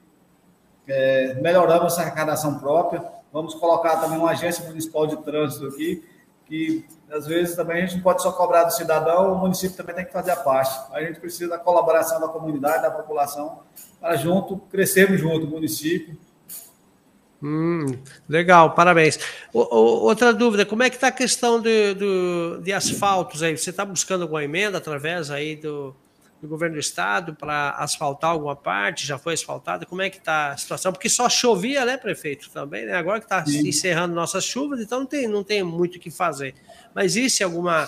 é, melhoramos essa arrecadação própria. Vamos colocar também uma agência municipal de trânsito aqui, que às vezes também a gente não pode só cobrar do cidadão, o município também tem que fazer a parte. A gente precisa da colaboração da comunidade, da população, para junto, crescermos junto, o município,
Hum, legal, parabéns. O, o, outra dúvida, como é que está a questão de, do, de asfaltos aí? Você está buscando alguma emenda através aí do, do governo do estado para asfaltar alguma parte? Já foi asfaltada? Como é que está a situação? Porque só chovia, né, prefeito, também, né? Agora que está encerrando nossas chuvas, então não tem, não tem muito o que fazer. Mas existe alguma,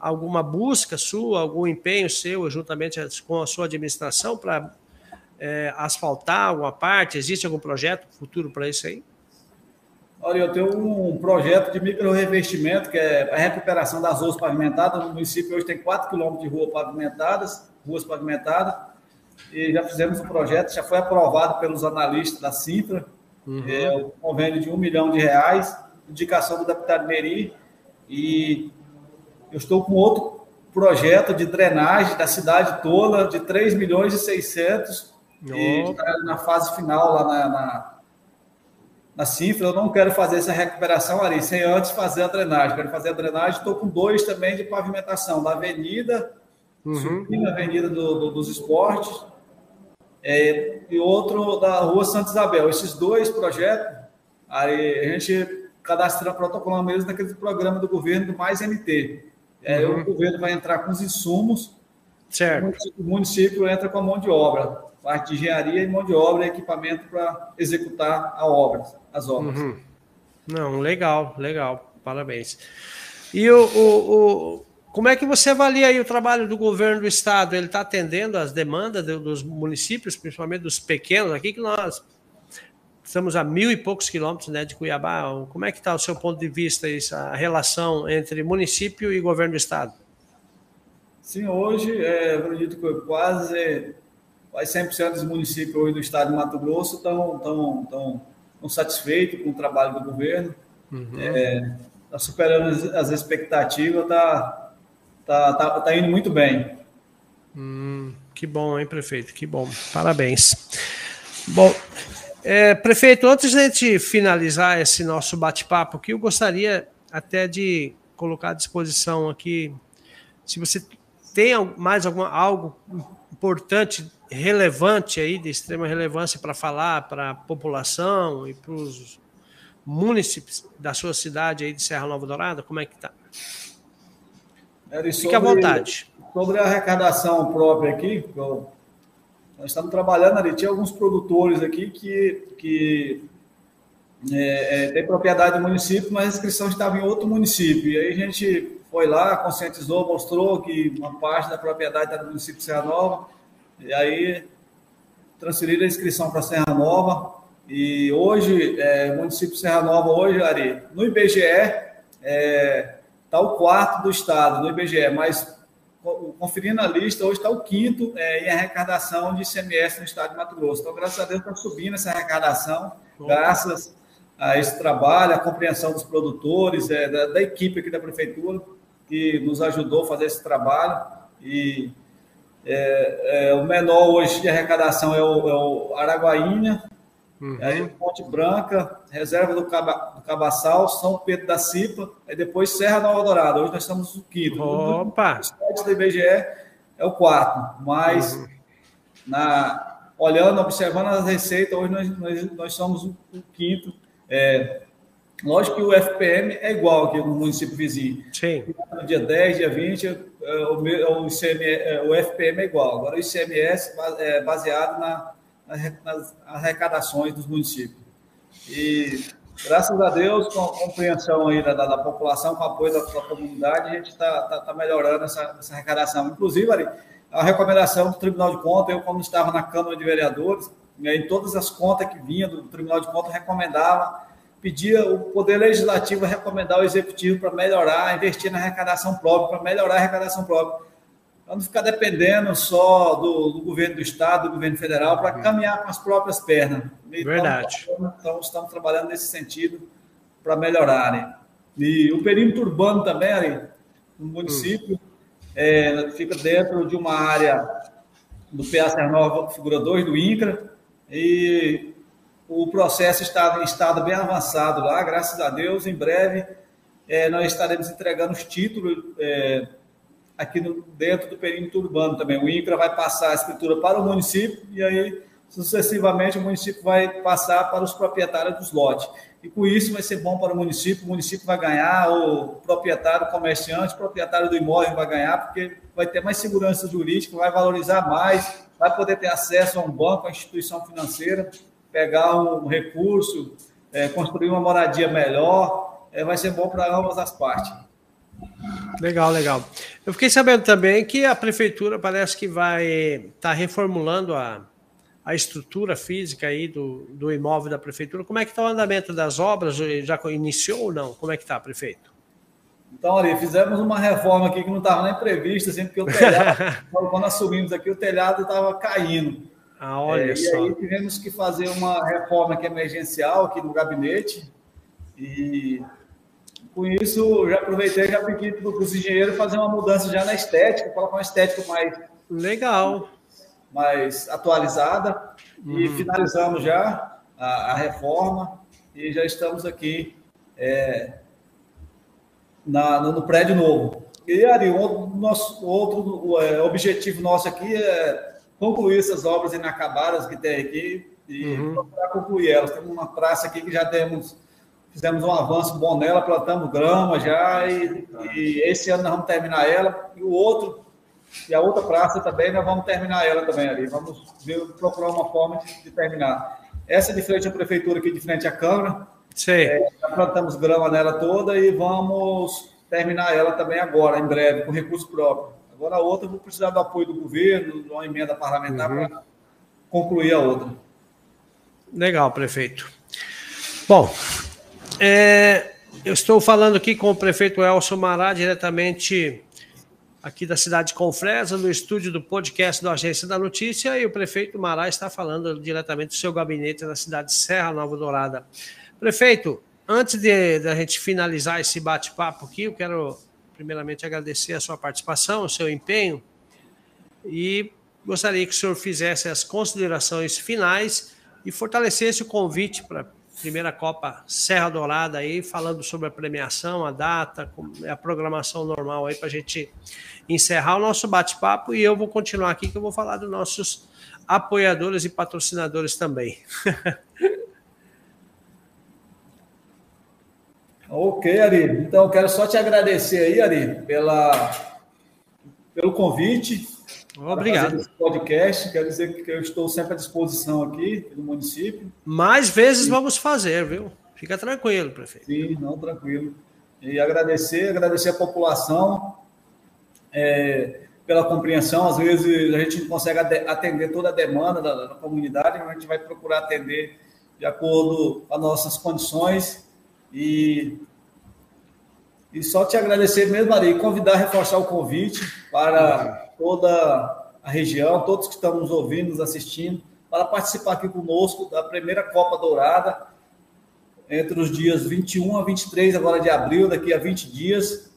alguma busca sua, algum empenho seu, juntamente com a sua administração, para é, asfaltar alguma parte? Existe algum projeto futuro para isso aí?
Olha, eu tenho um projeto de micro revestimento, que é a recuperação das ruas pavimentadas. No município hoje tem 4 quilômetros de rua pavimentadas, ruas pavimentadas, e já fizemos um projeto, já foi aprovado pelos analistas da Sintra, uhum. é um convênio de um milhão de reais, indicação do deputado Meri, e eu estou com outro projeto de drenagem da cidade toda de 3 milhões e 600 e está na fase final lá na, na, na, cifra. Eu não quero fazer essa recuperação ali sem antes fazer a drenagem. Quero fazer a drenagem. Estou com dois também de pavimentação da avenida, uhum. subindo a avenida do, do, dos esportes, é, e outro da rua Santa Isabel. Esses dois projetos, aí a gente cadastra protocolo mesmo naquele programa do governo do Mais MT. É, uhum. O governo vai entrar com os insumos, certo. o município entra com a mão de obra parte de engenharia e mão de obra e equipamento para executar a obra, as obras. Uhum.
Não, legal, legal, parabéns. E o, o, o, Como é que você avalia aí o trabalho do governo do estado? Ele está atendendo às demandas dos municípios, principalmente dos pequenos, aqui que nós estamos a mil e poucos quilômetros né, de Cuiabá. Como é que está o seu ponto de vista isso, a relação entre município e governo do estado?
Sim, hoje é, acredito que quase, quase 100% dos municípios hoje do estado de Mato Grosso estão, estão, estão, estão satisfeitos com o trabalho do governo. Está uhum. é, tá superando as, as expectativas, está tá, tá, tá indo muito bem.
Hum, que bom, hein, prefeito? Que bom. Parabéns. Bom, é, prefeito, antes de a gente finalizar esse nosso bate-papo aqui, eu gostaria até de colocar à disposição aqui, se você tem mais alguma, algo importante, relevante aí, de extrema relevância para falar para a população e para os municípios da sua cidade aí de Serra Nova Dourada, como é que está? Fique à vontade.
Sobre a arrecadação própria aqui, nós estamos trabalhando ali, tinha alguns produtores aqui que, que é, é, tem propriedade do município, mas a inscrição estava em outro município. E aí a gente foi lá, conscientizou, mostrou que uma parte da propriedade era do município de Serra Nova, e aí transferiram a inscrição para Serra Nova. E hoje, é, o município de Serra Nova, hoje, Ari, no IBGE, é, está o quarto do estado, no IBGE, mas conferindo a lista, hoje está o quinto é, em arrecadação de ICMS no estado de Mato Grosso. Então, graças a Deus, está subindo essa arrecadação, graças a esse trabalho, a compreensão dos produtores, é, da, da, equipe aqui da prefeitura, que nos ajudou a fazer esse trabalho. E é, é o menor hoje de arrecadação é o, é o Araguaína, Uhum. Aí Ponte Branca, reserva do, Caba, do Cabaçal, São Pedro da Cipa, aí depois Serra Nova Dourada. Hoje nós estamos no quinto.
Opa! O
site do IBGE é o quarto, mas uhum. na, olhando, observando as receitas, hoje nós, nós, nós somos o, o quinto. É, lógico que o FPM é igual aqui no município vizinho.
Sim.
No dia 10, dia 20, é, o, ICM, é, o FPM é igual. Agora o ICMS é baseado na nas arrecadações dos municípios. E, graças a Deus, com a compreensão aí da, da, população, com o apoio da, da comunidade, a gente está tá, tá melhorando essa, essa, arrecadação. Inclusive, ali, a recomendação do Tribunal de Contas, eu, quando estava na Câmara de Vereadores, em todas as contas que vinham do Tribunal de Contas, recomendava, pedia o Poder Legislativo a recomendar o Executivo para melhorar, investir na arrecadação própria, para melhorar a arrecadação própria para não ficar dependendo só do, do, governo do Estado, do governo federal, para uhum. caminhar com as próprias pernas.
Então, Verdade.
Então, estamos trabalhando nesse sentido para melhorarem. E o perímetro urbano também, ali, no município, hum. é, fica dentro de uma área do PA Nova, figura 2 do INCRA, e o processo está em estado bem avançado lá, graças a Deus, em breve é, nós estaremos entregando os títulos é, aqui no, dentro do perímetro urbano também. O INCRA vai passar a escritura para o município e aí, sucessivamente, o município vai passar para os proprietários dos lotes. E com isso vai ser bom para o município, o município vai ganhar, o proprietário, o comerciante, o proprietário do imóvel vai ganhar, porque vai ter mais segurança jurídica, vai valorizar mais, vai poder ter acesso a um banco, a instituição financeira, pegar um recurso, é, construir uma moradia melhor, é, vai ser bom para ambas as partes.
Legal, legal. Eu fiquei sabendo também que a prefeitura parece que vai estar tá reformulando a, a estrutura física aí do, do imóvel da prefeitura. Como é que está o andamento das obras? Já iniciou ou não? Como é que está, prefeito?
Então, ali, fizemos uma reforma aqui que não estava nem prevista, assim, porque o telhado, quando nós subimos aqui, o telhado estava caindo.
Ah, olha
é,
só.
E aí tivemos que fazer uma reforma aqui emergencial aqui no gabinete. E com isso, já aproveitei e já pedi para os engenheiros fazer uma mudança já na estética, colocar uma estética mais.
Legal.
Mais atualizada. Uhum. E finalizamos já a, a, reforma e já estamos aqui é, na, no, no, prédio novo. E, Ari, o nosso, outro é, objetivo nosso aqui é concluir essas obras inacabadas que tem aqui e uhum. procurar concluir elas. Temos uma praça aqui que já temos fizemos um avanço bom nela, plantamos grama já, e, e, esse ano nós vamos terminar ela, e o outro, e a outra praça também, nós vamos terminar ela também ali, vamos ver, procurar uma forma de, de terminar. Essa é de frente à prefeitura, aqui de frente à Câmara,
Sim. É,
plantamos grama nela toda e vamos terminar ela também agora, em breve, com recurso próprio. Agora a outra eu vou precisar do apoio do governo, de uma emenda parlamentar uhum. para concluir a outra.
Legal, prefeito. Bom, é, eu estou falando aqui com o prefeito Elson Mará, diretamente aqui da cidade de Confresa, no estúdio do podcast da Agência da Notícia, e o prefeito Mará está falando diretamente do seu gabinete na cidade de Serra Nova Dourada. Prefeito, antes de, de a gente finalizar esse bate-papo aqui, eu quero primeiramente agradecer a sua participação, o seu empenho, e gostaria que o senhor fizesse as considerações finais e fortalecesse o convite para primeira Copa Serra Dourada aí, falando sobre a premiação, a data, a programação normal aí para a gente encerrar o nosso bate-papo e eu vou continuar aqui que eu vou falar dos nossos apoiadores e patrocinadores também.
ok, Ari. Então, quero só te agradecer aí, Ari, pela, pelo convite.
Obrigado.
podcast, quero dizer que eu estou sempre à disposição aqui do município.
Mais vezes Sim. vamos fazer, viu? Fica tranquilo, prefeito.
Sim, não, tranquilo. E agradecer, agradecer a população é, pela compreensão. Às vezes a gente não consegue atender toda a demanda da, da comunidade, mas a gente vai procurar atender de acordo com as nossas condições. E, e só te agradecer mesmo, Maria, e convidar reforçar o convite para toda a região, todos que estão nos ouvindo, nos assistindo, para participar aqui conosco da primeira Copa Dourada, entre os dias 21 a 23 agora de abril, daqui a 20 dias.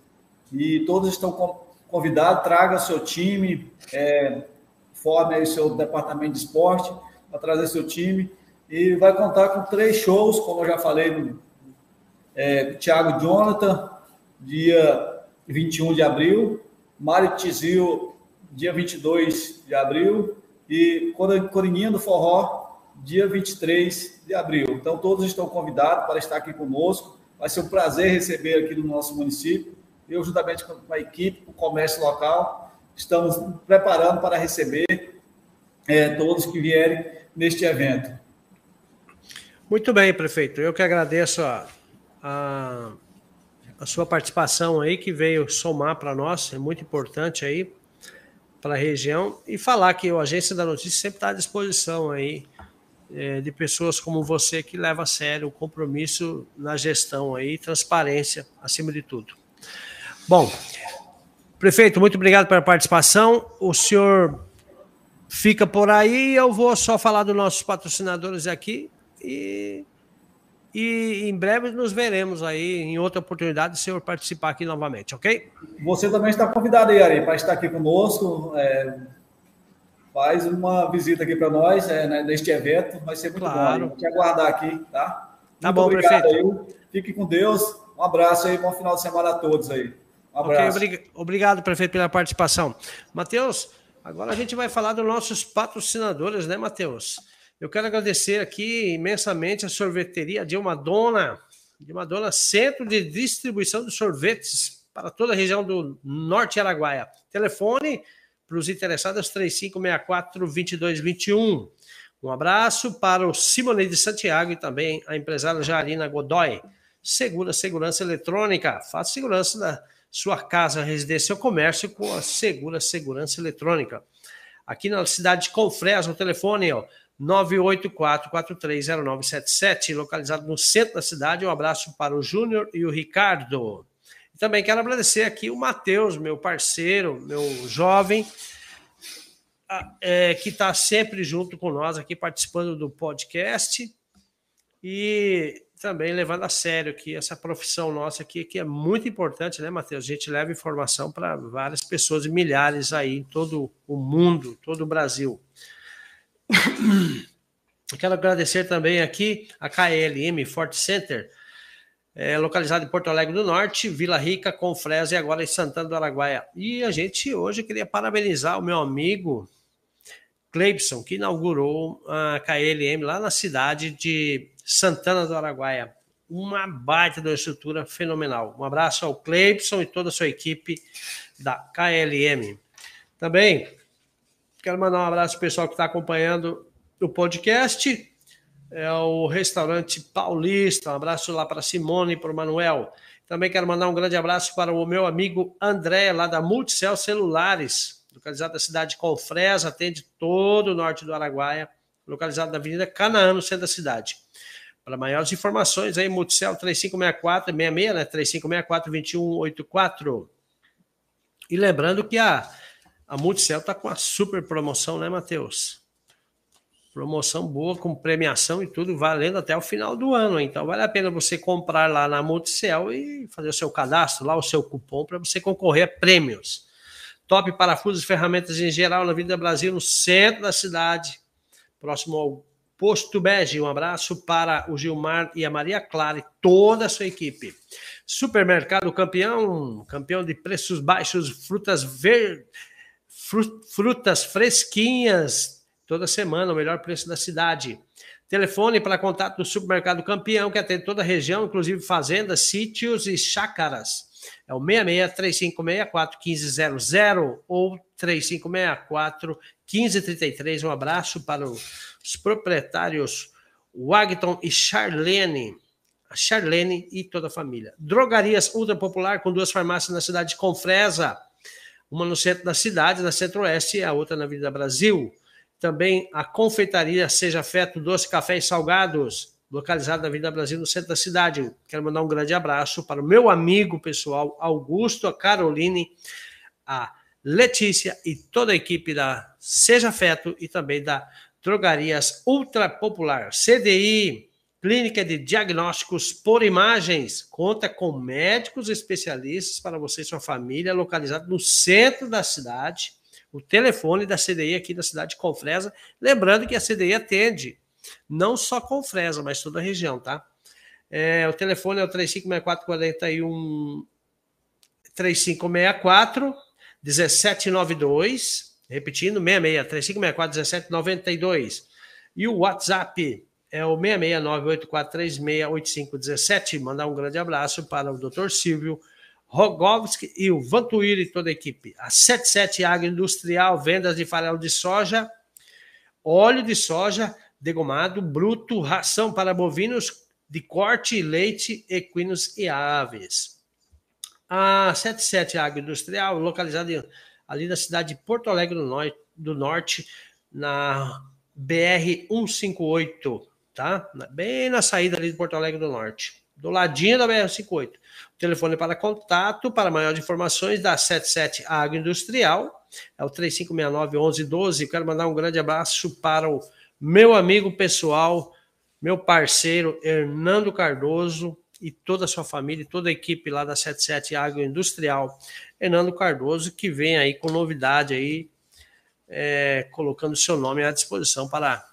E todos estão convidados, traga seu time, é, forme aí seu departamento de esporte para trazer seu time. E vai contar com três shows, como eu já falei, é, Thiago Jonathan, dia 21 de abril, Mário Tizil, dia 22 de abril, e Corininha do Forró, dia 23 de abril. Então, todos estão convidados para estar aqui conosco. Vai ser um prazer receber aqui no nosso município. Eu, juntamente com a equipe, o comércio local, estamos preparando para receber é, todos que vierem neste evento.
Muito bem, prefeito. Eu que agradeço a, a, a sua participação aí, que veio somar para nós, é muito importante aí para a região e falar que a Agência da Notícia sempre está à disposição aí é, de pessoas como você que leva a sério o compromisso na gestão aí, transparência acima de tudo. Bom, prefeito, muito obrigado pela participação. O senhor fica por aí, eu vou só falar dos nossos patrocinadores aqui e e em breve nos veremos aí em outra oportunidade, o senhor participar aqui novamente, ok?
Você também está convidado aí, Ari, para estar aqui conosco. É, faz uma visita aqui para nós é, né, neste evento, vai ser muito claro. bom. Te aguardar aqui, tá?
Tá muito bom, prefeito.
Aí. Fique com Deus. Um abraço aí, bom final de semana a todos aí. Um abraço.
Okay, obrigado, prefeito, pela participação. Matheus, agora a gente vai falar dos nossos patrocinadores, né, Matheus? Eu quero agradecer aqui imensamente a sorveteria de uma dona, de uma dona Centro de Distribuição de Sorvetes para toda a região do Norte Araguaia. Telefone para os interessados 3564-2221. Um abraço para o Simone de Santiago e também a empresária Jarina Godoy. Segura Segurança Eletrônica. Faça segurança da sua casa, residência ou comércio com a Segura Segurança Eletrônica. Aqui na cidade de Confresa, o telefone, ó, 984-430977, localizado no centro da cidade. Um abraço para o Júnior e o Ricardo. E também quero agradecer aqui o Matheus, meu parceiro, meu jovem, é, que está sempre junto com nós aqui, participando do podcast e também levando a sério aqui essa profissão nossa aqui, que é muito importante, né, Matheus? A gente leva informação para várias pessoas, milhares aí em todo o mundo, todo o Brasil. Quero agradecer também aqui a KLM Fort Center, é, localizado em Porto Alegre do Norte, Vila Rica, Confresa e agora em Santana do Araguaia. E a gente hoje queria parabenizar o meu amigo Cleibson, que inaugurou a KLM lá na cidade de Santana do Araguaia. Uma baita de uma estrutura fenomenal. Um abraço ao Cleibson e toda a sua equipe da KLM. Também Quero mandar um abraço para o pessoal que está acompanhando o podcast. É o restaurante Paulista. Um abraço lá para Simone e para o Manuel. Também quero mandar um grande abraço para o meu amigo André, lá da Multicel Celulares, localizado na cidade de Confresa, atende todo o norte do Araguaia, localizado na Avenida Canaã, no centro da cidade. Para maiores informações, aí, Multicel 3564 66, né? 3564 2184. E lembrando que a, a Multicel está com a super promoção, né, Matheus? Promoção boa, com premiação e tudo, valendo até o final do ano. Então, vale a pena você comprar lá na Multicel e fazer o seu cadastro, lá o seu cupom, para você concorrer a prêmios. Top parafusos e ferramentas em geral na Vida Brasil, no centro da cidade, próximo ao Posto Bege. Um abraço para o Gilmar e a Maria Clara e toda a sua equipe. Supermercado Campeão, campeão de preços baixos, frutas verdes, frutas fresquinhas, toda semana, o melhor preço da cidade. Telefone para contato do Supermercado Campeão, que atende toda a região, inclusive fazendas, sítios e chácaras. É o 66-3564-1500 ou 3564-1533. Um abraço para os proprietários Wagton e Charlene. A Charlene e toda a família. Drogarias Ultra Popular, com duas farmácias na cidade de Confresa. Uma no centro da cidade, na Centro-Oeste, e a outra na Avenida Brasil também a confeitaria Seja Feto Doce Café e Salgados, localizada na Avenida Brasil, no centro da cidade. Quero mandar um grande abraço para o meu amigo pessoal Augusto, a Caroline, a Letícia e toda a equipe da Seja Feto e também da Drogarias Ultra Popular. CDI, Clínica de Diagnósticos por Imagens, conta com médicos especialistas para você e sua família, localizado no centro da cidade o telefone da CDI aqui da cidade de Confresa. Lembrando que a CDI atende não só Confresa, mas toda a região, tá? É, o telefone é o 3564 41 3564 1792, repetindo, 66 3564 1792. E o WhatsApp é o 66984368517. Mandar um grande abraço para o Dr. Silvio Rogovski e o Vantuíri e toda a equipe. A 77 Agroindustrial, vendas de farelo de soja, óleo de soja degomado, bruto, ração para bovinos de corte, leite, equinos e aves. A 77 Agroindustrial, localizada ali na cidade de Porto Alegre do Norte na BR 158, tá? Bem na saída ali de Porto Alegre do Norte, do ladinho da BR 158. Telefone para contato, para maiores informações, da 77 Agroindustrial, é o 3569-1112. Quero mandar um grande abraço para o meu amigo pessoal, meu parceiro Hernando Cardoso e toda a sua família, toda a equipe lá da 77 Agroindustrial. Hernando Cardoso, que vem aí com novidade aí, é, colocando seu nome à disposição para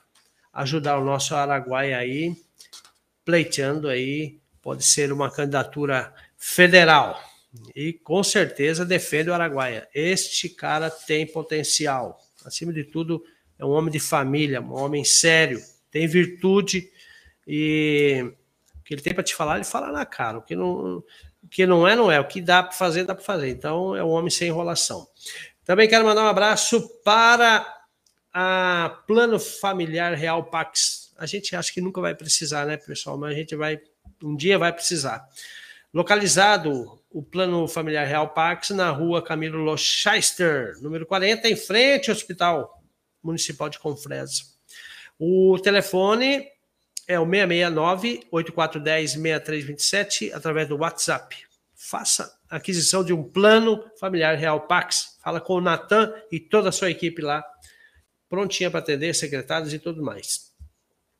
ajudar o nosso Araguaia aí, pleiteando aí, pode ser uma candidatura federal. E com certeza defende o Araguaia. Este cara tem potencial. Acima de tudo, é um homem de família, um homem sério, tem virtude e o que ele tem para te falar, ele fala na cara. O que não, o que não é, não é. O que dá para fazer, dá para fazer. Então, é um homem sem enrolação. Também quero mandar um abraço para a Plano Familiar Real Pax. A gente acha que nunca vai precisar, né, pessoal? Mas a gente vai, um dia vai precisar. Localizado o Plano Familiar Real Pax na rua Camilo Lochester, número 40, em frente ao Hospital Municipal de Confresa. O telefone é o 669-8410-6327, através do WhatsApp. Faça a aquisição de um plano familiar Real Pax. Fala com o Natan e toda a sua equipe lá, prontinha para atender secretários e tudo mais.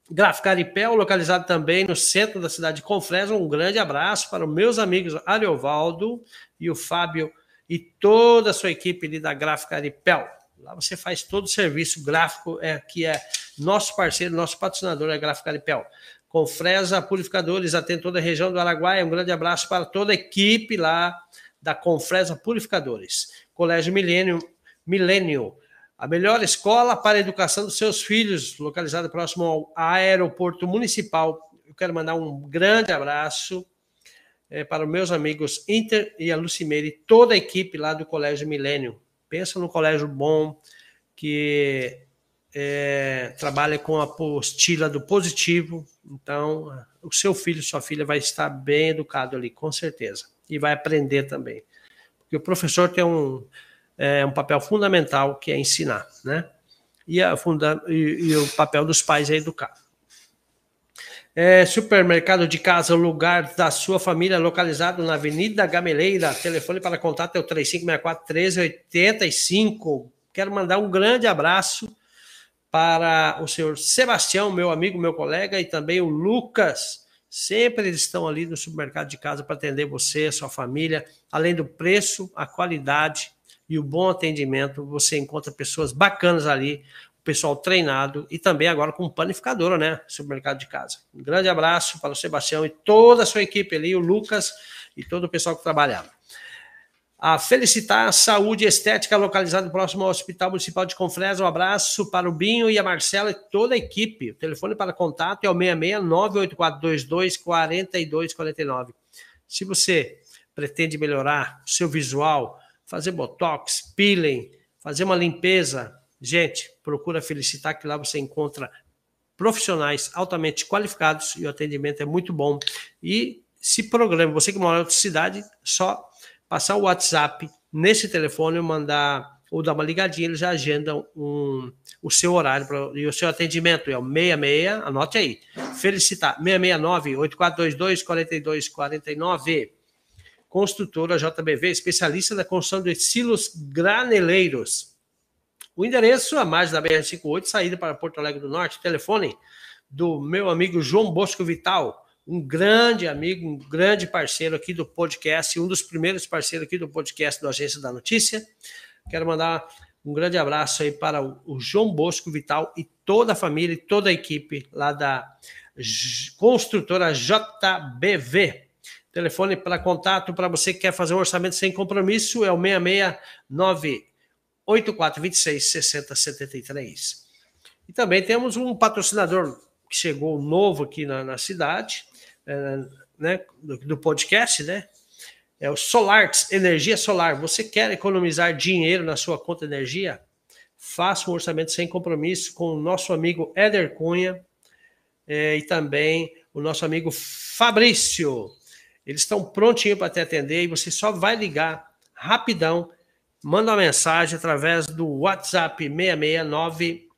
Graficaripel, localizado também no centro da cidade de Confresa. Um grande abraço para os meus amigos Ariovaldo e o Fábio e toda a sua equipe ali da Graficaripel. Lá você faz todo o serviço gráfico, é, que é nosso parceiro, nosso patrocinador, é a Graficaripel. Confresa Purificadores, atende toda a região do Araguaia. Um grande abraço para toda a equipe lá da Confresa Purificadores. Colégio Milênio, Milênio a melhor escola para a educação dos seus filhos, localizada próximo ao aeroporto municipal. Eu quero mandar um grande abraço é, para os meus amigos Inter e a e toda a equipe lá do Colégio Milênio. Pensa no colégio bom, que é, trabalha com a apostila do positivo, então o seu filho, sua filha vai estar bem educado ali, com certeza, e vai aprender também. Porque o professor tem um, é, um papel fundamental que é ensinar, né? E, a funda e, e o papel dos pais é educar. É, supermercado de casa, o lugar da sua família, localizado na Avenida Gameleira. Telefone para contato é o 3564 1385. Quero mandar um grande abraço para o senhor Sebastião, meu amigo, meu colega, e também o Lucas. Sempre eles estão ali no supermercado de casa para atender você, sua família. Além do preço, a qualidade e o bom atendimento, você encontra pessoas bacanas ali, o pessoal treinado e também agora com panificadora, né? Supermercado de casa. Um grande abraço para o Sebastião e toda a sua equipe ali, o Lucas e todo o pessoal que trabalha. A Felicitar Saúde Estética, localizada próximo ao Hospital Municipal de Confresa. Um abraço para o Binho e a Marcela e toda a equipe. O telefone para contato é o 66 4249. Se você pretende melhorar seu visual, fazer botox, peeling, fazer uma limpeza, gente, procura Felicitar que lá você encontra profissionais altamente qualificados e o atendimento é muito bom. E se programa, você que mora em outra cidade, só passar o WhatsApp nesse telefone, mandar ou dar uma ligadinha, eles já agendam um, o seu horário pra, e o seu atendimento. É o 66, anote aí, felicitar, 669-8422-4249. Construtora JBV, especialista da construção de silos graneleiros. O endereço, a mais da BR-58, saída para Porto Alegre do Norte. Telefone do meu amigo João Bosco Vital, um grande amigo, um grande parceiro aqui do podcast, um dos primeiros parceiros aqui do podcast do Agência da Notícia. Quero mandar um grande abraço aí para o João Bosco Vital e toda a família e toda a equipe lá da construtora JBV. Telefone para contato para você que quer fazer um orçamento sem compromisso é o 669 8426 6073. E também temos um patrocinador que chegou novo aqui na, na cidade, é, né, do, do, podcast, né? É o SolarTs, energia solar. Você quer economizar dinheiro na sua conta de energia? Faça um orçamento sem compromisso com o nosso amigo Éder Cunha é, e também o nosso amigo Fabrício. Eles estão prontinhos para te atender e você só vai ligar rapidão, manda uma mensagem através do WhatsApp 669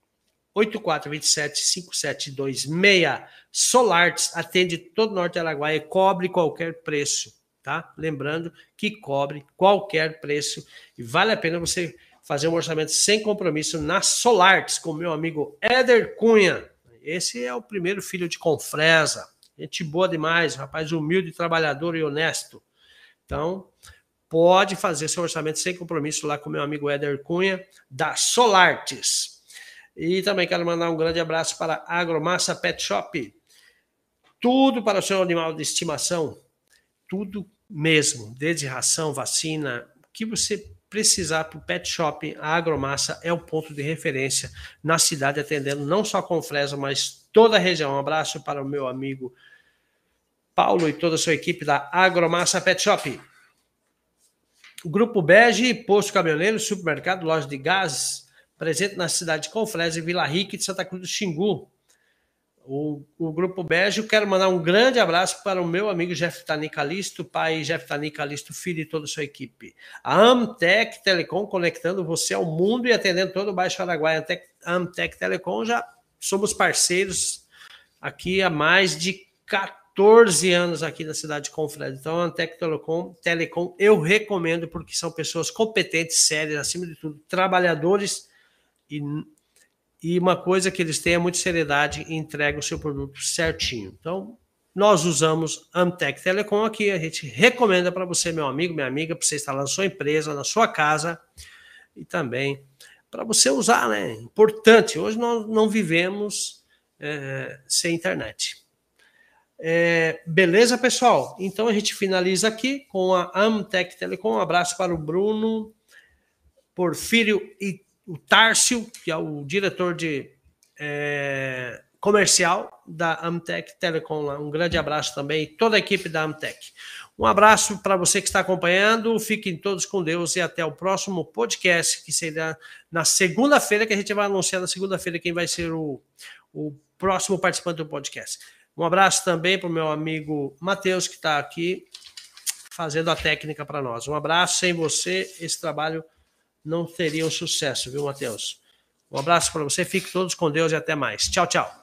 8427 5726 Solarts atende todo o norte Araguaia e cobre qualquer preço, tá? Lembrando que cobre qualquer preço e vale a pena você fazer um orçamento sem compromisso na Solarts com meu amigo Éder Cunha. Esse é o primeiro filho de Confresa. Gente boa demais, rapaz humilde, trabalhador e honesto. Então, pode fazer seu orçamento sem compromisso lá com meu amigo Éder Cunha, da Solartes. E também quero mandar um grande abraço para a Agromassa Pet Shop tudo para o seu animal de estimação, tudo mesmo, desde ração, vacina, o que você precisar para o pet shop, a Agromassa é o ponto de referência na cidade, atendendo não só com Fresa, mas toda a região. Um abraço para o meu amigo Paulo e toda a sua equipe da Agromassa Pet Shop. Grupo Bege, Posto Caminhoneiro, Supermercado, Loja de Gás, presente na cidade de Confresa Vila Rica de Santa Cruz do Xingu. O, o Grupo Bege, quero mandar um grande abraço para o meu amigo Jeff Tani Calisto, pai Jeff Tani Calisto, filho e toda a sua equipe. A Amtec Telecom conectando você ao mundo e atendendo todo o Baixo Araguaia. A Amtec Telecom já somos parceiros aqui há mais de 14 anos aqui na cidade de Confresa. Então, a Amtec Telecom, Telecom eu recomendo porque são pessoas competentes, sérias, acima de tudo, trabalhadores e e uma coisa que eles têm é muita seriedade e entregam o seu produto certinho. Então, nós usamos Amtec Telecom aqui, a gente recomenda para você, meu amigo, minha amiga, para você instalar na sua empresa, na sua casa e também para você usar, né? Importante, hoje nós não vivemos é, sem internet. É, beleza, pessoal? Então a gente finaliza aqui com a Amtec Telecom. Um abraço para o Bruno, Porfírio e o Tárcio, que é o diretor de é, comercial da Amtec Telecom. Um grande abraço também, toda a equipe da Amtec. Um abraço para você que está acompanhando, fiquem todos com Deus e até o próximo podcast, que será na segunda-feira, que a gente vai anunciar na segunda-feira quem vai ser o, o próximo participante do podcast. Um abraço também para o meu amigo Matheus, que está aqui fazendo a técnica para nós. Um abraço, sem você, esse trabalho não teria um sucesso, viu, Matheus? Um abraço para você, fique todos com Deus e até mais. Tchau, tchau.